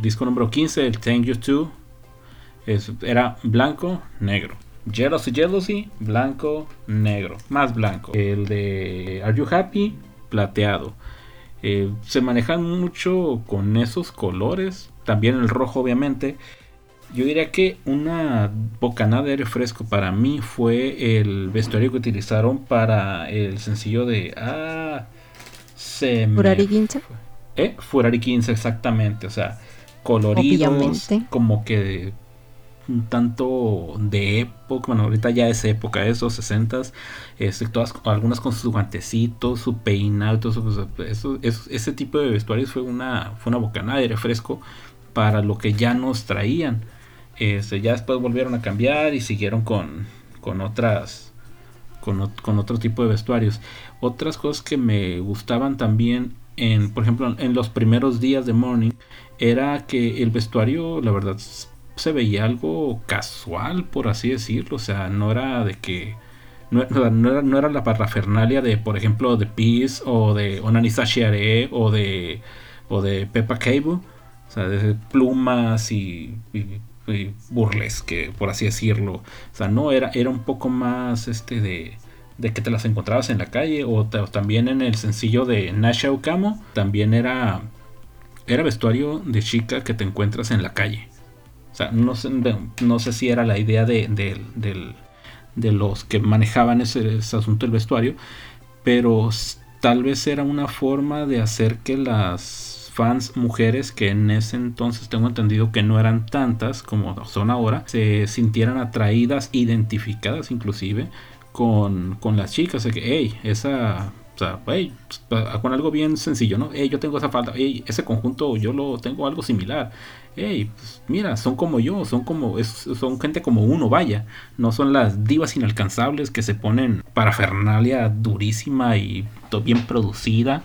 disco número 15, el Thank You To, era blanco, negro. Jealousy, Jealousy, blanco, negro, más blanco. El de Are You Happy, plateado. Eh, se manejan mucho con esos colores, también el rojo obviamente, yo diría que una bocanada de aire fresco para mí fue el vestuario que utilizaron para el sencillo de. Ah. Se Furari 15. ¿Eh? Furari 15, exactamente. O sea, coloridos. Como que un tanto de época, bueno, ahorita ya es época, esos 60 este, todas, algunas con sus guantecitos, su peinado, todo eso, eso, ese tipo de vestuarios fue una, fue una bocanada de aire fresco para lo que ya nos traían. Este, ya después volvieron a cambiar y siguieron con, con otras con, con, otro tipo de vestuarios. Otras cosas que me gustaban también, en, por ejemplo, en los primeros días de Morning, era que el vestuario, la verdad, se veía algo casual, por así decirlo. O sea, no era de que no, era, no la parrafernalia de, por ejemplo, de Peace o de Onanisa Shiare o de, o de Peppa Cable. O sea, de plumas y, burlesque, por así decirlo. O sea, no, era, era un poco más este de, de que te las encontrabas en la calle. O, también en el sencillo de Nasha Okamo, también era, era vestuario de chica que te encuentras en la calle. No sé, no sé si era la idea de, de los que manejaban ese, asunto del vestuario, pero tal vez era una forma de hacer que las fans mujeres, que en ese entonces tengo entendido que no eran tantas como son ahora, se sintieran atraídas, identificadas inclusive con, con las chicas, que, hey, esa o sea, hey, con algo bien sencillo, ¿no? Hey, yo tengo esa falta, hey, ese conjunto yo lo tengo algo similar hey, pues, mira, son como yo, son como, son gente como uno, vaya, no son las divas inalcanzables que se ponen parafernalia durísima y bien producida,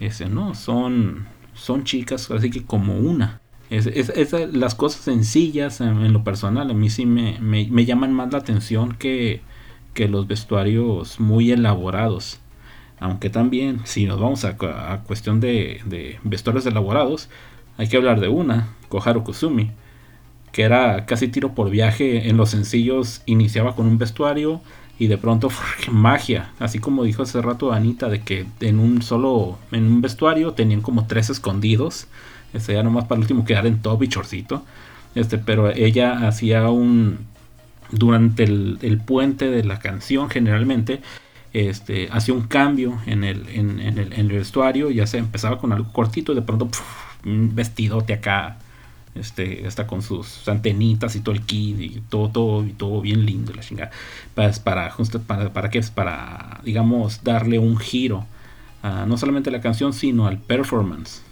ese, no, son, son chicas así que como una. Es, las cosas sencillas en, lo personal a mí sí me, me, llaman más la atención que, que los vestuarios muy elaborados. Aunque también, si nos vamos a, cuestión de, de vestuarios elaborados, hay que hablar de una, Koharu Kusumi, que era casi tiro por viaje en los sencillos, iniciaba con un vestuario y de pronto magia, así como dijo hace rato Anita de que en un solo en un vestuario tenían como tres escondidos, este ya nomás para el último quedar en top y chorcito. Este, pero ella hacía un durante el, puente de la canción generalmente este, hacía un cambio en el, en, el, en el vestuario, ya se empezaba con algo cortito y de pronto un vestidote acá, este, está con sus antenitas y todo el kit y todo, todo, y todo bien lindo, la chingada. Pues para, justo para, para qué es para, digamos, darle un giro a no solamente a la canción, sino al performance.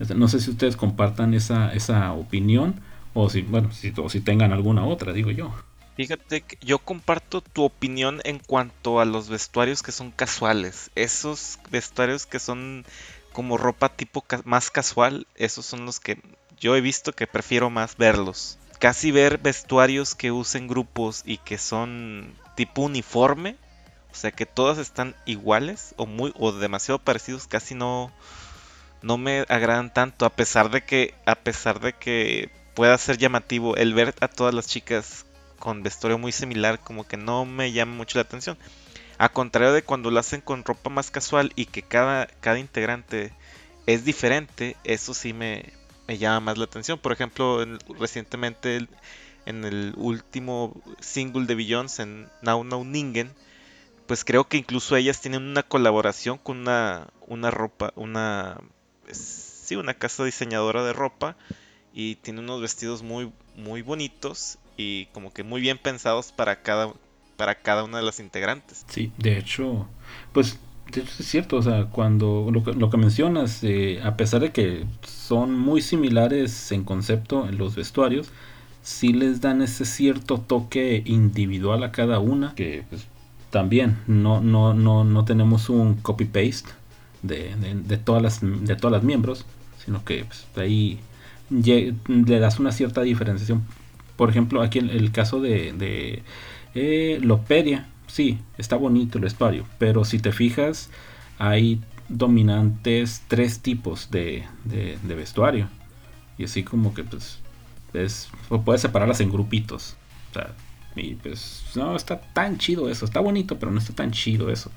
Este, no sé si ustedes compartan esa, esa opinión o si, bueno, si, o si tengan alguna otra, digo yo. Fíjate que yo comparto tu opinión en cuanto a los vestuarios que son casuales. Esos vestuarios que son como ropa tipo más casual, esos son los que yo he visto que prefiero más verlos. Casi ver vestuarios que usen grupos y que son tipo uniforme, o sea que todas están iguales o muy o demasiado parecidos, casi no no me agradan tanto a pesar de que a pesar de que pueda ser llamativo el ver a todas las chicas con vestuario muy similar como que no me llama mucho la atención. A contrario de cuando lo hacen con ropa más casual y que cada, cada integrante es diferente, eso sí me, llama más la atención. Por ejemplo, recientemente en el último single de Beyoncé, en Now Now Ningen, pues creo que incluso ellas tienen una colaboración con una, una ropa, una, sí, una casa diseñadora de ropa y tiene unos vestidos muy, muy bonitos y como que muy bien pensados para cada, para cada una de las integrantes. Sí, de hecho, pues es cierto, o sea, cuando lo que, lo que mencionas, eh, a pesar de que son muy similares en concepto en los vestuarios, sí les dan ese cierto toque individual a cada una, que pues, también no, no, no, no tenemos un copy-paste de, de, todas las, de todas las miembros, sino que pues, ahí le das una cierta diferenciación. Por ejemplo, aquí en el caso de eh, Lopedia, sí, está bonito el vestuario, pero si te fijas, hay dominantes tres tipos de, vestuario. Y así como que pues es, puedes separarlas en grupitos. O sea, y pues no está tan chido eso, está bonito, pero no está tan chido eso.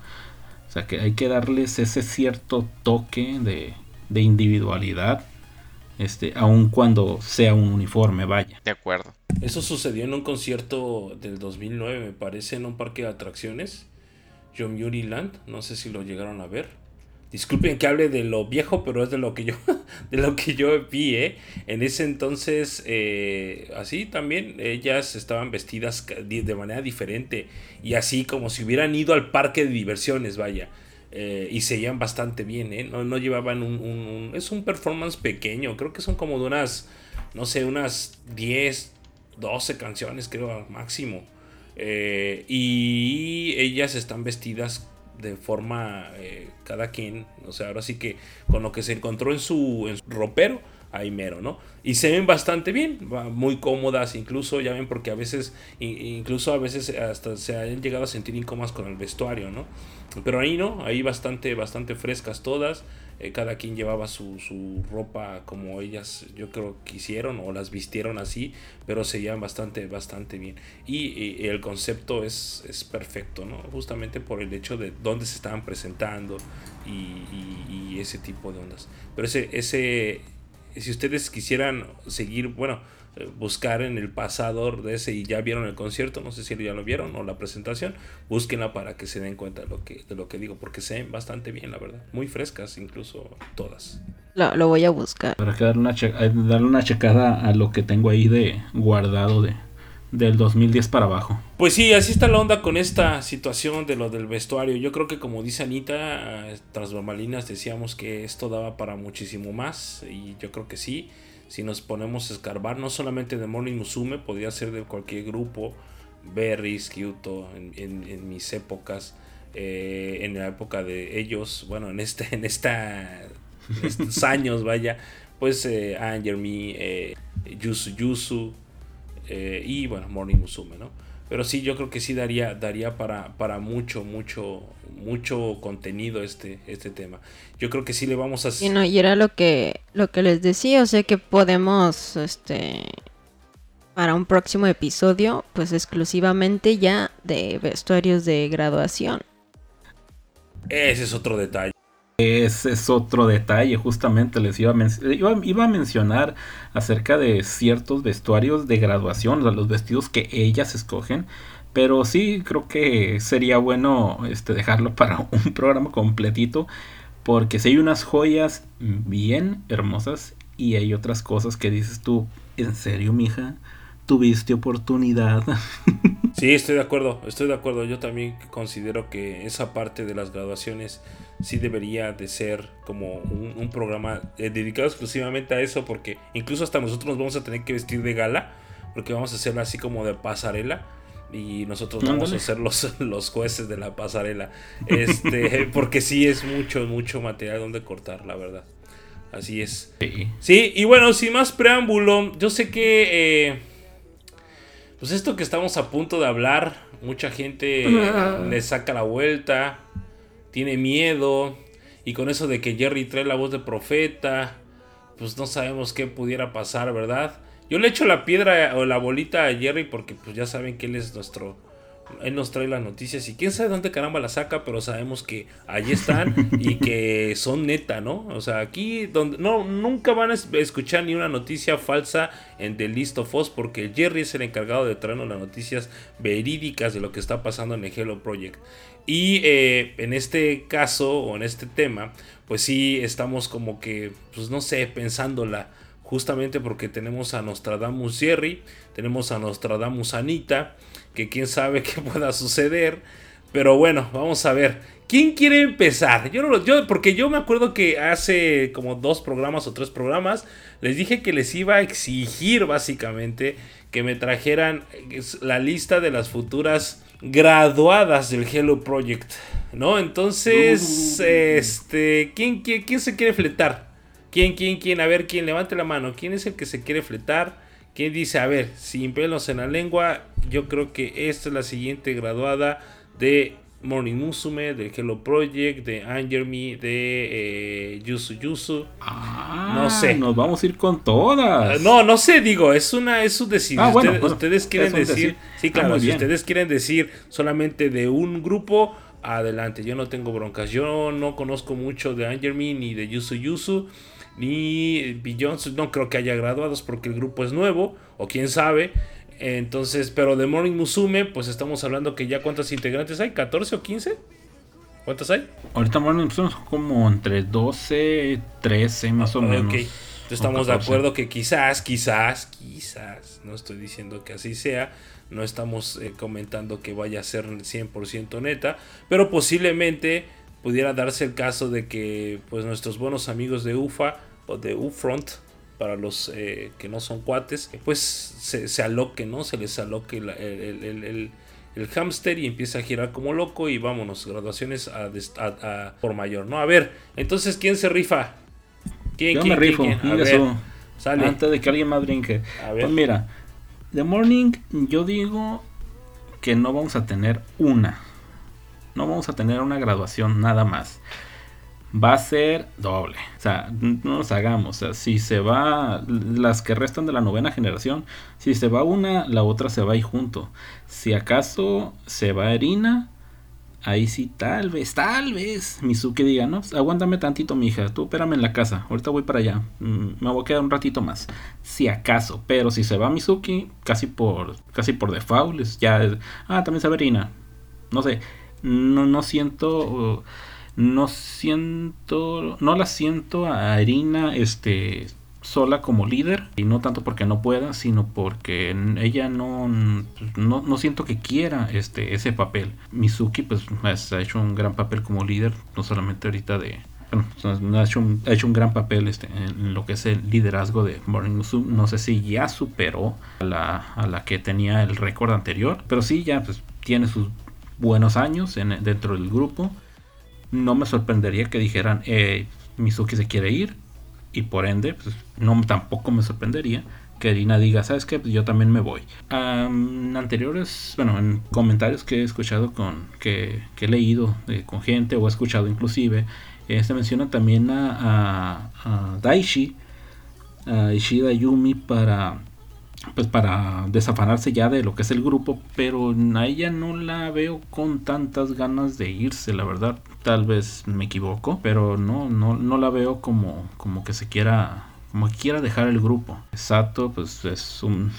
O sea que hay que darles ese cierto toque de, de individualidad este, aun cuando sea un uniforme, vaya. De acuerdo. Eso sucedió en un concierto del 2009, me parece, en un parque de atracciones, Yomiuri Land, no sé si lo llegaron a ver. Disculpen que hable de lo viejo, pero es de lo que yo, de lo que yo vi, ¿eh? En ese entonces, eh, así también, ellas estaban vestidas de manera diferente y así como si hubieran ido al parque de diversiones, vaya. Eh, y se llevan bastante bien, ¿eh? No, llevaban un, Es un performance pequeño, creo que son como de unas, no sé, unas 10, 12 canciones, creo, máximo. Eh, y ellas están vestidas de forma, cada quien, o sea, ahora sí que con lo que se encontró en su, en su ropero, ahí mero, ¿no? Y se ven bastante bien, muy cómodas incluso, ya ven, porque a veces, incluso a veces hasta se han llegado a sentir incómodas con el vestuario, ¿no? Pero ahí no, ahí bastante, bastante frescas todas. Eh, cada quien llevaba su, su, ropa como ellas yo creo que hicieron o las vistieron así, pero se llevan bastante, bastante bien. Y, el concepto es, es, perfecto, ¿no? Justamente por el hecho de dónde se estaban presentando y, y ese tipo de ondas. Pero ese, ese, si ustedes quisieran seguir, bueno, eh, buscar en el pasador de ese y ya vieron el concierto, no sé si ya lo vieron o la presentación, búsquenla para que se den cuenta de lo que, de lo que digo, porque se ven bastante bien, la verdad, muy frescas incluso todas. Lo, voy a buscar. Para darle una, eh, darle una checada a lo que tengo ahí de guardado de, del 2010 para abajo. Pues sí, así está la onda con esta situación de lo del vestuario. Yo creo que como dice Anita, tras bambalinas decíamos que esto daba para muchísimo más y yo creo que sí. Si nos ponemos a escarbar, no solamente de Morning Musume, podría ser de cualquier grupo, Berries, Kyoto, en, mis épocas, eh, en la época de ellos, bueno, en este, en esta, estos años, vaya, pues eh, Anger Me, eh, Yusu Yusu, eh, y bueno, Morning Musume, ¿no? Pero sí, yo creo que sí daría, daría para, para mucho, mucho, mucho contenido este, este tema. Yo creo que sí le vamos a... Y, no, y era lo que, lo que les decía, o sea que podemos, este, para un próximo episodio, pues exclusivamente ya de vestuarios de graduación. Ese es otro detalle. Ese es otro detalle, justamente les iba a, iba, a mencionar acerca de ciertos vestuarios de graduación, los vestidos que ellas escogen, pero sí creo que sería bueno este, dejarlo para un programa completito, porque si hay unas joyas bien hermosas y hay otras cosas que dices tú, ¿en serio, mija? ¿Tuviste oportunidad? Sí, estoy de acuerdo, estoy de acuerdo. Yo también considero que esa parte de las graduaciones sí debería de ser como un, programa eh, dedicado exclusivamente a eso, porque incluso hasta nosotros nos vamos a tener que vestir de gala, porque vamos a hacerlo así como de pasarela. Y nosotros vamos a ser los, los jueces de la pasarela. Este, porque sí es mucho, mucho material donde cortar, la verdad. Así es. Sí, y bueno, sin más preámbulo, yo sé que... Eh, pues esto que estamos a punto de hablar, mucha gente le saca la vuelta, tiene miedo, y con eso de que Jerry trae la voz de profeta, pues no sabemos qué pudiera pasar, ¿verdad? Yo le echo la piedra o la bolita a Jerry porque pues ya saben que él es nuestro él nos trae las noticias y quién sabe dónde caramba la saca, pero sabemos que allí están y que son neta, ¿no? O sea, aquí donde no nunca van a escuchar ni una noticia falsa en The List of Us porque Jerry es el encargado de traernos las noticias verídicas de lo que está pasando en el Hello Project. Y eh, en este caso o en este tema, pues sí estamos como que, pues no sé, pensándola justamente porque tenemos a Nostradamus Jerry, tenemos a Nostradamus Anita, que quién sabe qué pueda suceder. Pero bueno, vamos a ver. ¿Quién quiere empezar? Yo no lo, yo, porque yo me acuerdo que hace como dos programas o tres programas les dije que les iba a exigir básicamente que me trajeran la lista de las futuras graduadas del Hello Project, ¿no? Entonces, uh. este, ¿quién, quién, quién se quiere fletar? ¿Quién, quién, quién? A ver, ¿quién? Levante la mano. ¿Quién es el que se quiere fletar? ¿Quién dice, a ver, sin pelos en la lengua, yo creo que esta es la siguiente graduada de Morning Musume, de Hello Project, de Anger Me, de eh, Yusu Yusu. Ah, no sé. Nos vamos a ir con todas. No, no sé, digo, es una es su decisión. Ah, ustedes, quieren decir, sí, claro, si ustedes quieren decir solamente de un grupo, adelante. Yo no tengo broncas. Yo no conozco mucho de Anger Me ni de Yusu Yusu ni Beyoncé, no creo que haya graduados porque el grupo es nuevo, o quién sabe. Entonces, pero de Morning Musume, pues estamos hablando que ya cuántos integrantes hay, 14 o 15? ¿Cuántos hay? Ahorita Morning Musume son como entre 12, 13 más o menos. Ok, estamos de acuerdo que quizás, quizás, quizás, no estoy diciendo que así sea, no estamos eh, comentando que vaya a ser 100% neta, pero posiblemente pudiera darse el caso de que pues nuestros buenos amigos de UFA o de UFront para los eh, que no son cuates pues se, se aloque no se les aloque el, el, el, hámster y empieza a girar como loco y vámonos graduaciones a, por mayor no a ver entonces quién se rifa quién quién, me rifo, A ver, Sale. Antes de que alguien más brinque. A ver. Pues mira, The Morning, yo digo que no vamos a tener una. No vamos a tener una graduación nada más. Va a ser doble. O sea, no nos hagamos. O sea, si se va las que restan de la novena generación, si se va una, la otra se va a ir junto. Si acaso se va Erina, ahí sí tal vez, tal vez Mizuki diga, no, pues, aguántame tantito, mija, tú espérame en la casa, ahorita voy para allá, mm, me voy a quedar un ratito más. Si acaso, pero si se va Mizuki, casi por casi por default, ya ah, también se va Erina. No sé, no no siento no siento no la siento a Erina este sola como líder y no tanto porque no pueda sino porque ella no no, no siento que quiera este ese papel Mizuki pues es- ha hecho un gran papel como líder no solamente ahorita de bueno, ha hecho, un, ha hecho un gran papel este, en lo que es el liderazgo de Morning. No sé si ya superó a la, a la que tenía el récord anterior, pero sí ya pues, tiene sus buenos años en, dentro del grupo. No me sorprendería que dijeran eh, Mizuki se quiere ir y por ende pues, no tampoco me sorprendería que Irina diga, ¿sabes qué? Yo también me voy. Anteriores, bueno, en comentarios que he escuchado con, que, que he leído eh, con gente o he escuchado inclusive, eh, se menciona también a, a- a Daishi, a Ishida Yumi para pues para desafanarse ya de lo que es el grupo, pero a ella no la veo con tantas ganas de irse, la verdad. Tal vez me equivoco, pero no, no, no la veo como, como que se quiera, como quiera dejar el grupo. Sato, pues es un,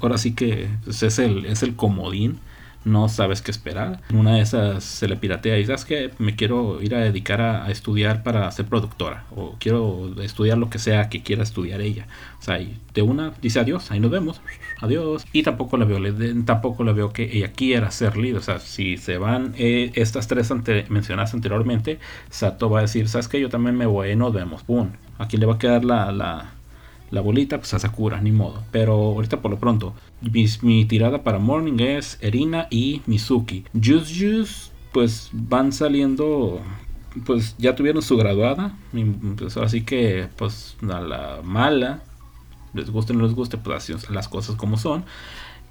ahora sí que pues, es el, es el comodín. No sabes qué esperar. Una de esas se le piratea y sabes que me quiero ir a dedicar a, a estudiar para ser productora. O quiero estudiar lo que sea que quiera estudiar ella. O sea, y de una dice adiós, ahí nos vemos, adiós. Y tampoco la veo, tampoco la veo que ella quiera ser líder. O sea, si se van eh, estas tres mencionadas anteriormente, Sato va a decir, ¿sabes que Yo también me voy, nos vemos, pum. Aquí le va a quedar la, la bolita, pues a Sakura, ni modo. Pero ahorita por lo pronto, mi, tirada para Morning es Erina y Mizuki. Juice Juice, pues van saliendo pues ya tuvieron su graduada. Pues así que, pues a la mala, les guste o no les guste, pues así las cosas como son.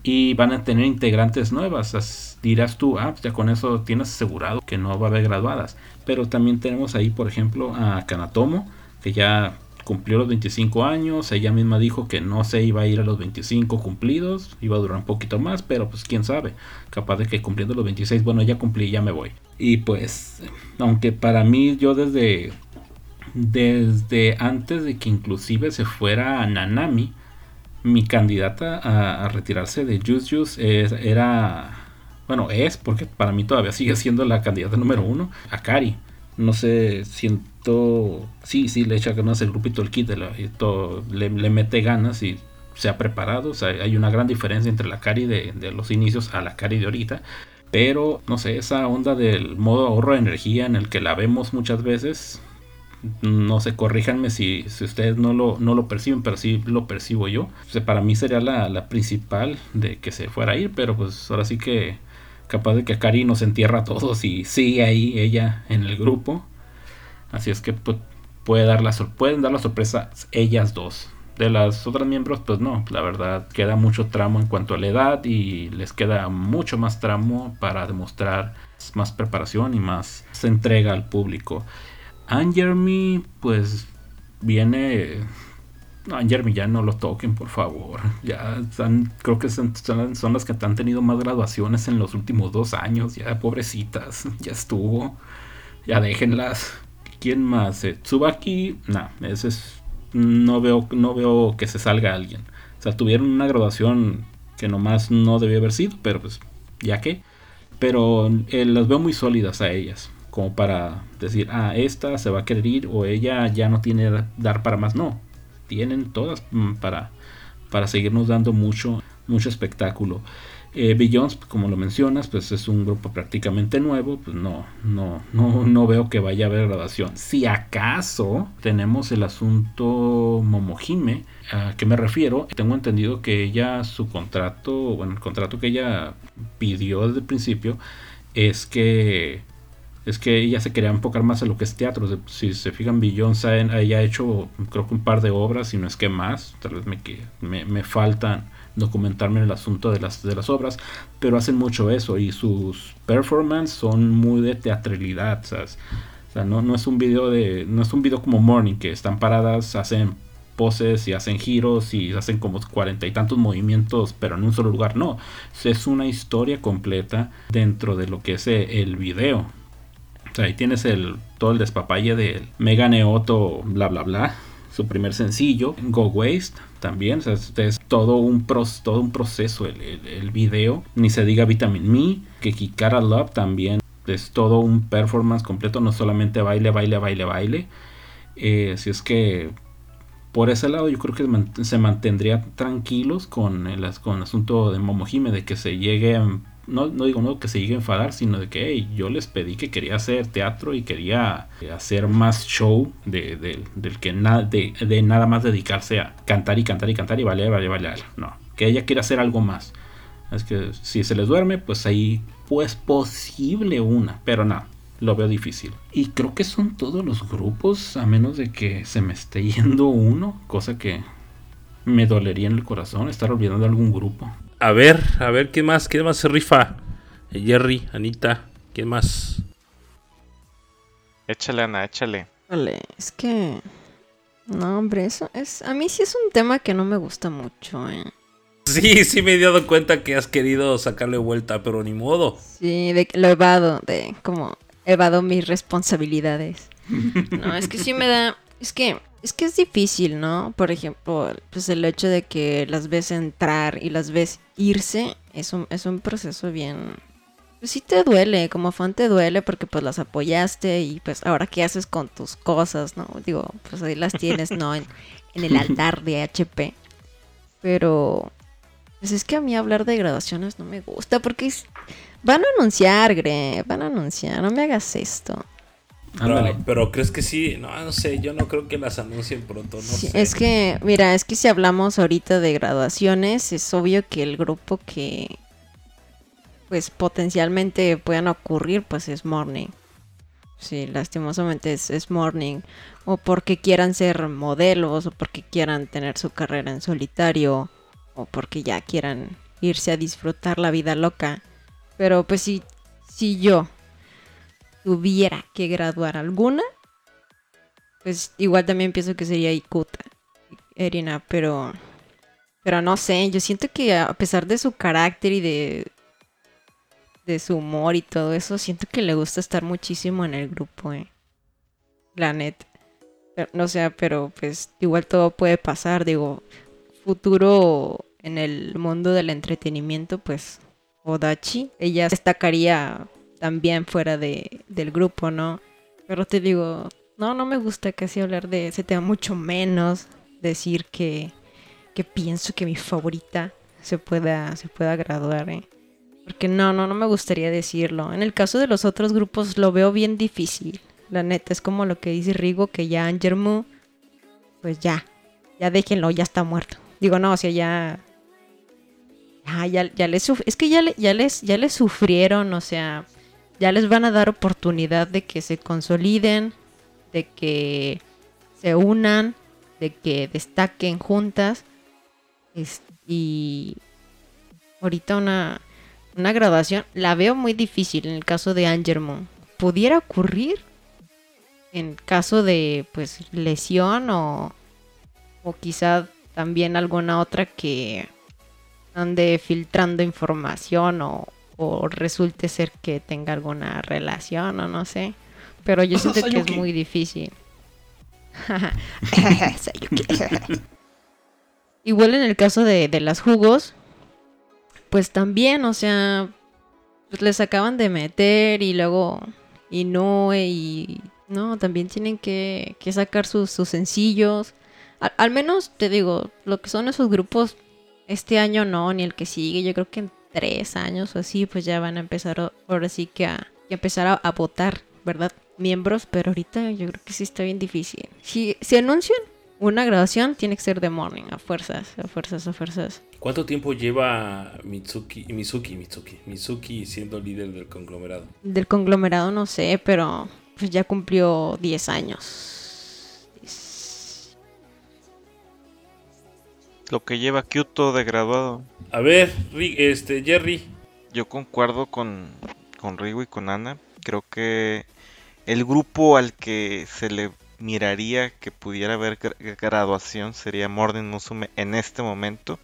Y van a tener integrantes nuevas. As- dirás tú, ah, pues ya con eso tienes asegurado que no va a haber graduadas. Pero también tenemos ahí, por ejemplo, a Kanatomo, que ya cumplió los 25 años. Ella misma dijo que no se iba a ir a los 25 cumplidos, iba a durar un poquito más, pero pues quién sabe. Capaz de que cumpliendo los 26, bueno, ya cumplí, ya me voy. Y pues, aunque para mí, yo desde desde antes de que inclusive se fuera a Nanami, mi candidata a, retirarse de Juice Juice es- era, bueno, es porque para mí todavía sigue siendo la candidata número uno, Akari. No sé, siento, sí, sí, le echa ganas el grupito, el kit, de todo, le, mete ganas y se ha preparado. Hay una gran diferencia entre la Akari de, los inicios a la Akari de ahorita. Pero, no sé, esa onda del modo ahorro de energía en el que la vemos muchas veces, no sé, corríjanme si, si ustedes no lo, no lo perciben, pero sí lo percibo yo. Para mí sería la, la principal de que se fuera a ir, pero pues ahora sí que capaz de que Akari nos entierra a todos y sigue ahí ella en el grupo. Así es que pues, puede dar pueden dar la sorpresa ellas dos. De las otras miembros, pues no, la verdad queda mucho tramo en cuanto a la edad y les queda mucho más tramo para demostrar más preparación y más entrega al público. Anne Jeremy, pues viene. Jeremy ya no lo toquen, por favor. Ya creo que son- son las que han tenido más graduaciones en los últimos dos años. Ya, pobrecitas, ya estuvo. Ya déjenlas. ¿Quién más? Eh, Tsubaki, no, ese es. No veo, no veo que se salga alguien. O sea, tuvieron una graduación que nomás no debió haber sido, pero pues, ya que. Pero eh, las veo muy sólidas a ellas. Como para decir, ah, esta se va a querer ir o ella ya no tiene da- dar para más. No, tienen todas mm, para, para seguirnos dando mucho, mucho espectáculo. Eh, Beyoncé, como lo mencionas, pues es un grupo prácticamente nuevo, pues no, no, no, no veo que vaya a haber graduación. Si acaso tenemos el asunto Momohime, ¿a qué me refiero? Tengo entendido que ella, su contrato, bueno, el contrato que ella pidió desde el principio es que es que ella se quería enfocar más en lo que es teatro. Si se fijan, Beyoncé ella ha hecho creo que un par de obras, y no es que más, tal vez me, me, me faltan documentarme en el asunto de las, de las obras, pero hacen mucho eso y sus performances son muy de teatralidad, O sea, no, no es un video de. No es un video como Morning, que están paradas, hacen poses y hacen giros y hacen como cuarenta y tantos movimientos, pero en un solo lugar. No. Es una historia completa dentro de lo que es el video. O sea, ahí tienes el, todo el despapalle de Mega Neoto, bla bla bla. Su primer sencillo, Go Waste, también. Es todo un, todo un proceso el, el, video. Ni se diga Vitamin Me, que Kikara Love también es todo un performance completo, no solamente baile, baile, baile, baile. Eh, si es que por ese lado yo creo que se mantendría tranquilos con el, con asunto de Momohime, de que se llegue no, no digo no que se llegue a enfadar, sino de que yo les pedí que quería hacer teatro y quería hacer más show de, del que nada de, nada más dedicarse a cantar y cantar y cantar y vale, vale, vale. No, que ella quiere hacer algo más. Es que si se les duerme, pues ahí pues posible una, pero no, lo veo difícil. Y creo que son todos los grupos, a menos de que se me esté yendo uno, cosa que me dolería en el corazón estar olvidando algún grupo. A ver, a ver, ¿qué más? ¿Qué más se rifa? Jerry, Anita, ¿quién más? Échale, Ana, échale. Vale, es que... No, hombre, eso es... A mí sí es un tema que no me gusta mucho, ¿eh? Sí, sí me he dado cuenta que has querido sacarle vuelta, pero ni modo. Sí, de lo evado, de como evado mis responsabilidades. No, es que sí me da... Es que es que es difícil, ¿no? Por ejemplo, pues el hecho de que las ves entrar y las ves irse es un, es un proceso bien... Pues sí te duele, como fan te duele porque pues las apoyaste y pues ahora qué haces con tus cosas, ¿no? Digo, pues ahí las tienes, ¿no? En, el altar de HP. Pero... Pues es que a mí hablar de graduaciones no me gusta porque van a anunciar, Gre, van a anunciar, no me hagas esto. Pero, crees que sí, no, no sé, yo no creo que las anuncien pronto, no sé. Es que, mira, es que si hablamos ahorita de graduaciones, es obvio que el grupo que pues potencialmente puedan ocurrir, pues es Morning. Sí, lastimosamente es, es Morning. O porque quieran ser modelos, o porque quieran tener su carrera en solitario, o porque ya quieran irse a disfrutar la vida loca. Pero pues si, si yo tuviera que graduar alguna, pues igual también pienso que sería Ikuta, Erina, pero pero no sé, yo siento que a pesar de su carácter y de de su humor y todo eso, siento que le gusta estar muchísimo en el grupo, eh. La no sé, pero pues igual todo puede pasar, digo, futuro en el mundo del entretenimiento, pues Odachi, ella destacaría también fuera de, del grupo, ¿no? Pero te digo, no, no me gusta casi hablar de ese tema, mucho menos decir que, que pienso que mi favorita se pueda, se pueda graduar, ¿eh? Porque no, no, no me gustaría decirlo. En el caso de los otros grupos lo veo bien difícil. La neta, es como lo que dice Rigo, que ya Angermu, pues ya, ya déjenlo, ya está muerto. Digo, no, o sea, ya... Ya, ya, les es que ya, ya, les, ya les sufrieron, o sea, ya les van a dar oportunidad de que se consoliden, de que se unan, de que destaquen juntas. y ahorita una, una graduación la veo muy difícil en el caso de Angermon. ¿Pudiera ocurrir? En caso de pues lesión o, o quizá también alguna otra que ande filtrando información o, o resulte ser que tenga alguna relación o no sé. Pero yo siento que es muy difícil. Igual en el caso de, de las jugos, pues también, o sea, pues les acaban de meter y luego y no y no, también tienen que, que sacar sus, sus sencillos. Al, al, menos te digo, lo que son esos grupos, este año no, ni el que sigue, yo creo que tres años o así, pues ya van a empezar ahora sí que a, empezar a, votar, ¿verdad? Miembros, pero ahorita yo creo que sí está bien difícil. Si, si anuncian una graduación tiene que ser de morning, a fuerzas, a fuerzas, a fuerzas. ¿Cuánto tiempo lleva Mitsuki, Mizuki, Mitsuki, Mizuki siendo líder del conglomerado? Del conglomerado no sé, pero pues ya cumplió 10 años. Lo que lleva Kyoto de graduado. A ver, este, Jerry. Yo concuerdo con, con Rigo y con Ana. Creo que el grupo al que se le miraría que pudiera haber gra- graduación sería Morning Musume en este momento.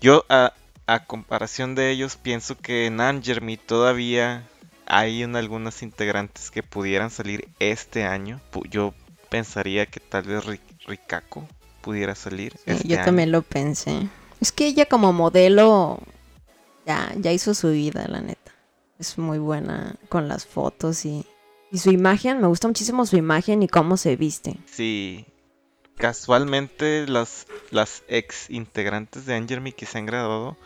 Yo, a, a comparación de ellos, pienso que en Angermy todavía hay un- algunas integrantes que pudieran salir este año. Yo pensaría que tal vez Ri- Rikako pudiera salir. Sí, este yo año. también lo pensé. Es que ella como modelo ya, ya hizo su vida, la neta. Es muy buena con las fotos y, y su imagen. Me gusta muchísimo su imagen y cómo se viste. Sí, casualmente las, las ex integrantes de Angermy que se han graduado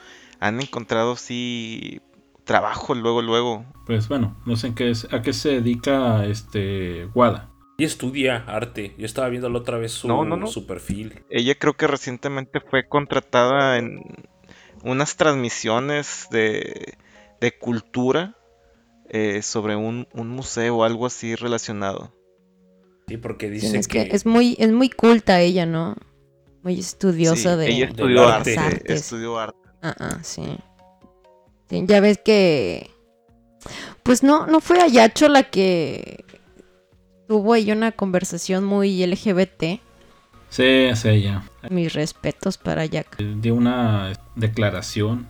han encontrado sí trabajo luego, luego. Pues bueno, no sé en qué es, a qué se dedica este Wada. Y estudia arte. Yo estaba viendo la otra vez su, No, no, no. su perfil. Ella creo que recientemente fue contratada en unas transmisiones de, de cultura eh, sobre un, un museo o algo así relacionado. Sí, porque Sí, dice es que, que es muy, es muy culta ella, ¿no? Muy estudiosa Sí, de, ella estudió arte. arte, estudió arte. Ah, ah, sí. Sí, Ya ves que. Pues no, no fue Ayacho la que tuvo ahí una conversación muy LGBT. Sí, es ella. Mis respetos para Jack. Dio una declaración.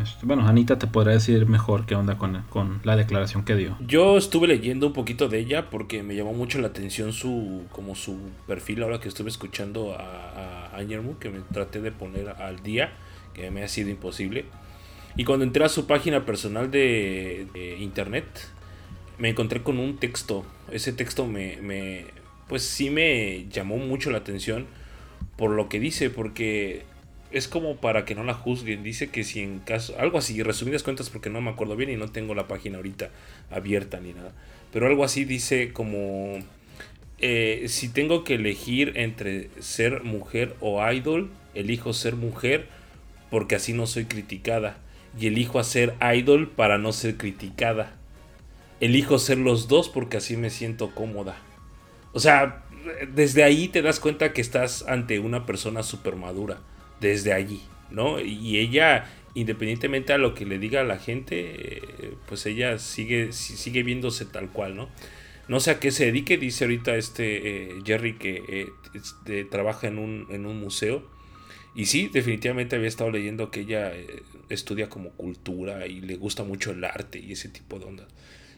Este, Bueno, Anita te podrá decir mejor qué onda con, con la declaración que dio. Yo estuve leyendo un poquito de ella porque me llamó mucho la atención su como su perfil ahora que estuve escuchando a, a Angermu, que me traté de poner al día, que me ha sido imposible. Y cuando entré a su página personal de, de internet, me encontré con un texto. Ese texto me, me, pues sí me llamó mucho la atención por lo que dice, porque es como para que no la juzguen. Dice que si en caso, algo así, resumidas cuentas porque no me acuerdo bien y no tengo la página ahorita abierta ni nada. Pero algo así dice como, eh, si tengo que elegir entre ser mujer o idol, elijo ser mujer porque así no soy criticada. Y elijo hacer idol para no ser criticada. Elijo ser los dos porque así me siento cómoda. O sea, desde ahí te das cuenta que estás ante una persona súper madura. Desde allí, ¿no? Y ella, independientemente a lo que le diga a la gente, eh, pues ella sigue, si- sigue viéndose tal cual, ¿no? No sé a qué se dedique, dice ahorita este eh, Jerry que eh, este, trabaja en un, museo. Y sí, definitivamente había estado leyendo que ella estudia como cultura y le gusta mucho el arte y ese tipo de ondas.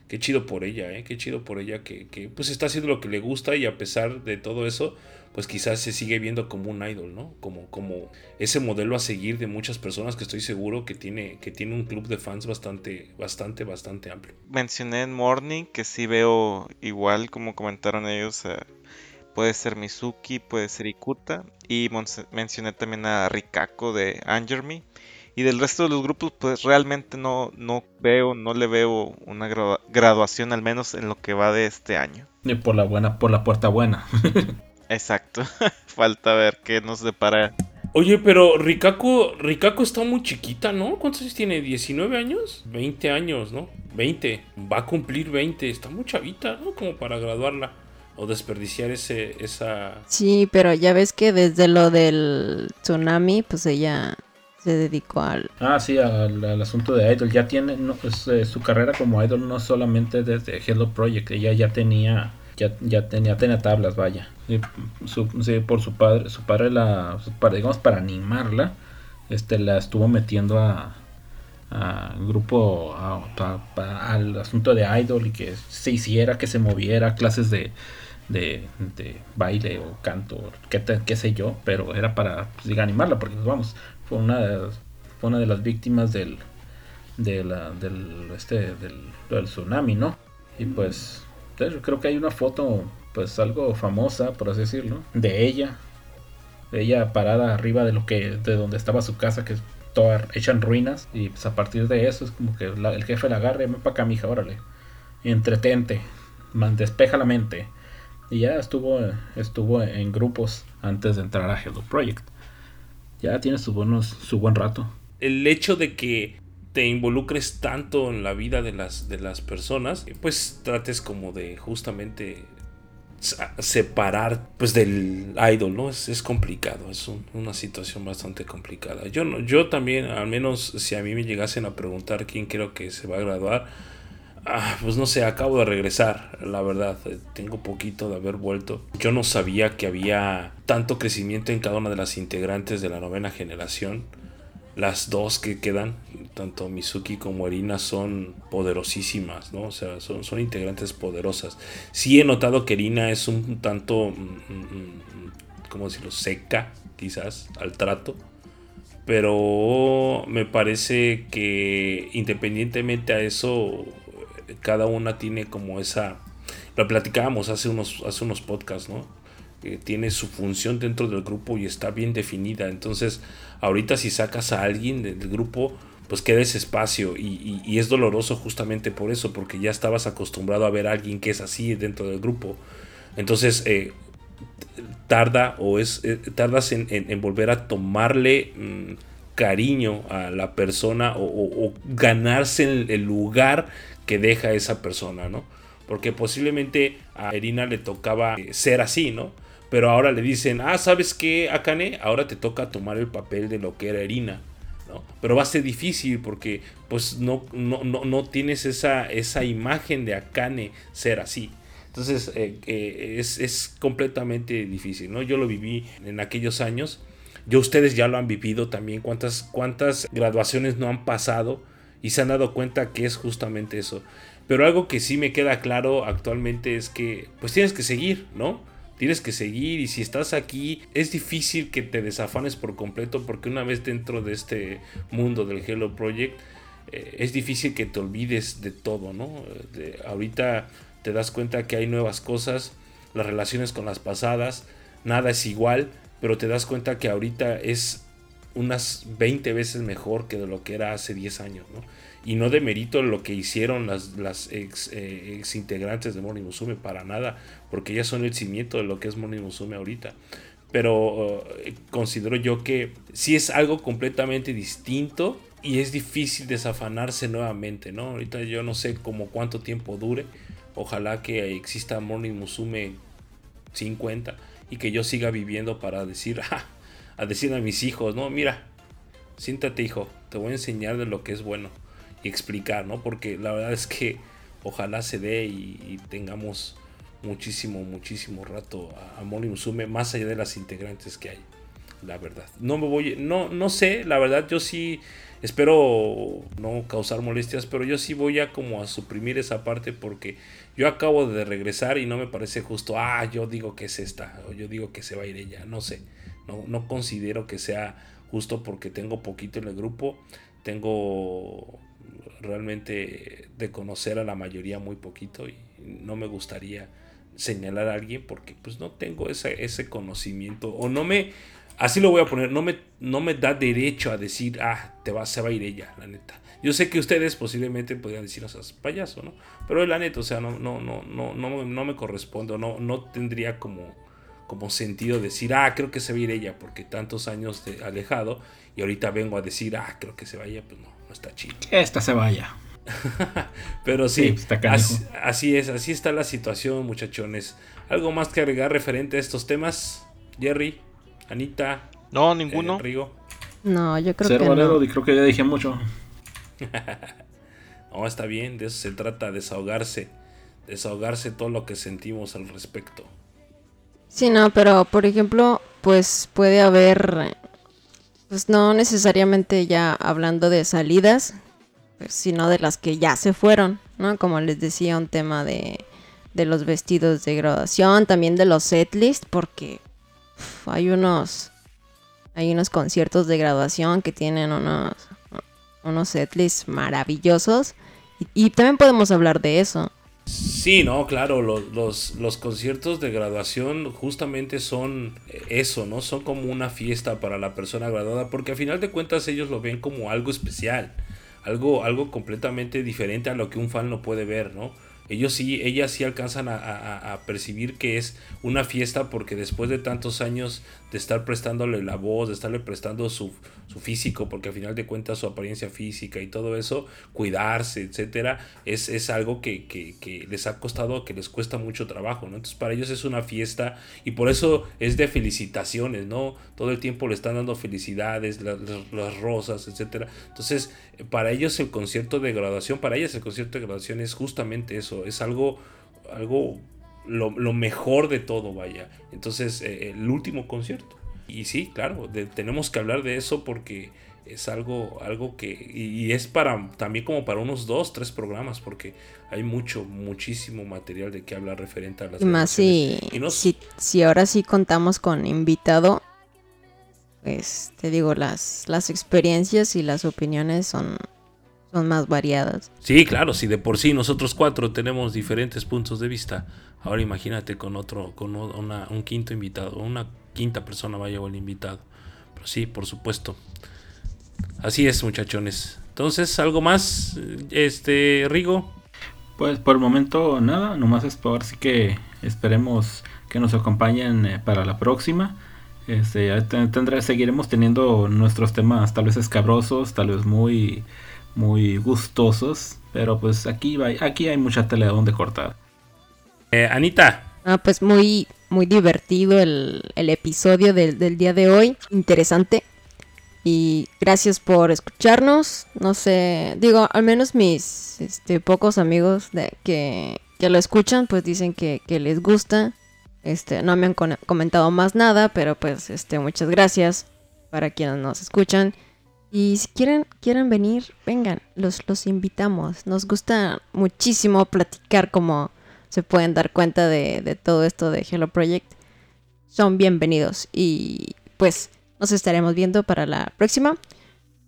Qué chido por ella, ¿eh? Qué chido por ella que, que, pues está haciendo lo que le gusta y a pesar de todo eso, pues quizás se sigue viendo como un idol, ¿no? Como, como ese modelo a seguir de muchas personas que estoy seguro que tiene, que tiene un club de fans bastante, bastante, bastante amplio. Mencioné en Morning que sí veo igual como comentaron ellos. eh, puede ser Mizuki, puede ser Ikuta. Y mencioné también a Rikako de Angermy. Y del resto de los grupos, pues realmente no, no veo, no le veo una gradua- graduación, al menos en lo que va de este año. Y por la buena, por la puerta buena. Exacto. Falta ver qué nos depara. Oye, pero Rikako, Rikako está muy chiquita, ¿no? ¿Cuántos años tiene? ¿19 años? 20 años, ¿no? 20. Va a cumplir 20. Está muy chavita, ¿no? Como para graduarla. O desperdiciar ese, esa... Sí, pero ya ves que desde lo del tsunami, pues ella se dedicó al... Ah, sí, al, asunto de Idol. Ya tiene no, pues, eh, su carrera como Idol no solamente desde Hello Project. Ella ya tenía, ya, ya tenía, tenía tablas, vaya. Su- por su padre, su padre la, digamos, para animarla, este, la estuvo metiendo a, a grupo, al asunto de Idol y que se hiciera, que se moviera, clases de, de, de baile o canto, qué, sé yo, pero era para pues, animarla, porque pues, vamos, fue una de las, fue una de las víctimas del, de la- del, este, del, del tsunami, ¿no? Y pues, hecho, creo que hay una foto, pues algo famosa, por así decirlo, de ella, de ella parada arriba de lo que, de donde estaba su casa, que es toda hecha en ruinas, y pues a partir de eso es como que la- el jefe la agarre, ven para acá, mija, órale, entretente, man, despeja la mente, Y ya estuvo, estuvo en grupos antes de entrar a Hello Project. Ya tiene su, buenos, su buen rato. El hecho de que te involucres tanto en la vida de las, de las personas, pues trates como de justamente separar pues del idol, ¿no? Es, es complicado, es una situación bastante complicada. Yo, no, yo también, al menos si a mí me llegasen a preguntar quién creo que se va a graduar, ah, pues no sé, acabo de regresar, la verdad, eh, tengo poquito de haber vuelto. Yo no sabía que había tanto crecimiento en cada una de las integrantes de la novena generación las dos que quedan, tanto Mizuki como Erina, son poderosísimas, ¿no? O sea, son, son integrantes poderosas. Sí he notado que Erina es un tanto, mm, mm, mm, ¿cómo decirlo?, seca, quizás, al trato. Pero me parece que independientemente a eso, cada una tiene como esa... Lo platicábamos hace unos, hace unos podcasts, ¿no? tiene su función dentro del grupo y está bien definida. Entonces, ahorita si sacas a alguien del grupo, pues queda ese espacio y, es doloroso justamente por eso, porque ya estabas acostumbrado a ver a alguien que es así dentro del grupo. Entonces, eh, tarda o es eh, tardas en, volver a tomarle mm, cariño a la persona o, ganarse el, el, lugar que deja esa persona, ¿no? Porque posiblemente a Erina le tocaba eh, ser así, ¿no? Pero ahora le dicen, ah, ¿sabes qué, Akane? Ahora te toca tomar el papel de lo que era Erina. ¿no? Pero va a ser difícil porque pues no, no, no, tienes esa, esa imagen de Akane ser así. Entonces eh, eh, es, es, completamente difícil, ¿no? Yo lo viví en aquellos años. Yo ustedes ya lo han vivido también. ¿Cuántas, cuántas graduaciones no han pasado? Y se han dado cuenta que es justamente eso. Pero algo que sí me queda claro actualmente es que pues tienes que seguir, ¿no? tienes que seguir y si estás aquí es difícil que te desafanes por completo porque una vez dentro de este mundo del Hello Project eh, es difícil que te olvides de todo, ¿no? ahorita te das cuenta que hay nuevas cosas, las relaciones con las pasadas, nada es igual, pero te das cuenta que ahorita es unas 20 veces mejor que de lo que era hace 10 años, ¿no? Y no demerito lo que hicieron las, las ex, eh, integrantes de Morning Musume para nada, porque ellas son el cimiento de lo que es Morning Musume ahorita. Pero eh, considero yo que sí es algo completamente distinto y es difícil desafanarse nuevamente, ¿no? Ahorita yo no sé como cuánto tiempo dure. Ojalá que exista Morning Musume 50 y que yo siga viviendo para decir, a decir a mis hijos, no, mira, siéntate hijo, te voy a enseñar de lo que es bueno explicar, ¿no? Porque la verdad es que ojalá se dé y, tengamos muchísimo, muchísimo rato a, a Molly Musume, más allá de las integrantes que hay, la verdad. No me voy, no, no sé, la verdad yo sí espero no causar molestias, pero yo sí voy a como a suprimir esa parte porque yo acabo de regresar y no me parece justo, ah, yo digo que es esta, o yo digo que se va a ir ella, no sé, no, no considero que sea justo porque tengo poquito en el grupo, tengo realmente de conocer a la mayoría muy poquito y no me gustaría señalar a alguien porque pues no tengo ese, ese conocimiento. O no me así lo voy a poner no me no me da derecho a decir ah te va se va a ir ella la neta. Yo sé que ustedes posiblemente podrían decir o sea payaso no pero la neta o sea no no no no no, no me corresponde no no tendría como como sentido decir ah creo que se va a ir ella porque tantos años de alejado y ahorita vengo a decir ah creo que se vaya pues no está chido. esta se vaya. Pero sí, así, es, así está la situación, muchachones. ¿Algo más que agregar referente a estos temas? Jerry, Anita. No, ninguno. Eh, Rigo. No, yo creo que no. y creo que ya dije mucho. no, está bien, de eso se trata, desahogarse. Desahogarse todo lo que sentimos al respecto. Sí, no, pero por ejemplo, pues puede haber pues no necesariamente ya hablando de salidas, pues, sino de las que ya se fueron, ¿no? Como les decía, un tema de, de los vestidos de graduación, también de los setlist, porque hay unos hay unos conciertos de graduación que tienen unos unos setlists maravillosos y también podemos hablar de eso. Sí, no, claro, los, los, conciertos de graduación justamente son eso, ¿no? Son como una fiesta para la persona graduada, porque a final de cuentas ellos lo ven como algo especial, algo, algo completamente diferente a lo que un fan no puede ver, ¿no? ellos sí, ellas sí alcanzan a, percibir que es una fiesta porque después de tantos años de estar prestándole la voz, de estarle prestando su, físico, porque al final de cuentas su apariencia física y todo eso, cuidarse, etcétera, es, es algo que, que, les ha costado, que les cuesta mucho trabajo, ¿no? Entonces para ellos es una fiesta y por eso es de felicitaciones, ¿no? Todo el tiempo le están dando felicidades, las, las rosas, etcétera. Entonces, para ellos el concierto de graduación, para ellas el concierto de graduación es justamente eso, es algo, algo lo, mejor de todo, vaya. Entonces, eh, el último concierto. Y sí, claro, tenemos que hablar de eso porque es algo, algo que, y, es para, también como para unos dos, tres programas, porque hay mucho, muchísimo material de que hablar referente a las... Y más si, si, ahora sí contamos con invitado, pues te digo, las, las experiencias y las opiniones son, son más variadas. Sí, claro, si de por sí nosotros cuatro tenemos diferentes puntos de vista, ahora imagínate con otro, con una, un quinto invitado, una quinta persona vaya o el invitado. Pero sí, por supuesto. Así es, muchachones. Entonces, ¿algo más, este, Rigo? Pues por el momento nada, nomás es por así que esperemos que nos acompañen eh, para la próxima. Este, tendré, seguiremos teniendo nuestros temas tal vez escabrosos, tal vez muy, muy gustosos, pero pues aquí, aquí hay mucha tela donde cortar. Eh, Anita. Ah, pues muy, muy divertido el, episodio del, del, día de hoy, interesante. Y gracias por escucharnos. No sé, digo, al menos mis este, pocos amigos de, que, que lo escuchan, pues dicen que, que les gusta. Este, no me han comentado más nada, pero pues este, muchas gracias para quienes nos escuchan. Y si quieren, quieren venir, vengan, los, los invitamos. Nos gusta muchísimo platicar como se pueden dar cuenta de, de todo esto de Hello Project. Son bienvenidos y pues nos estaremos viendo para la próxima.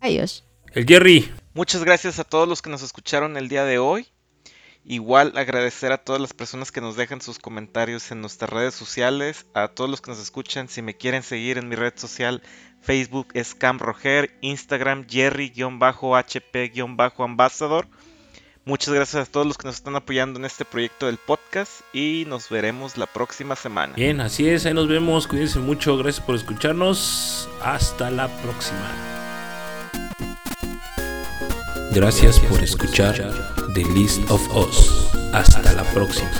Adiós. El Jerry. Muchas gracias a todos los que nos escucharon el día de hoy. Igual agradecer a todas las personas que nos dejan sus comentarios en nuestras redes sociales, a todos los que nos escuchan, si me quieren seguir en mi red social, Facebook es Cam Roger, Instagram Jerry-HP-Ambassador. Muchas gracias a todos los que nos están apoyando en este proyecto del podcast y nos veremos la próxima semana. Bien, así es, ahí nos vemos, cuídense mucho, gracias por escucharnos, hasta la próxima. Gracias por escuchar The List of Us. Hasta la próxima.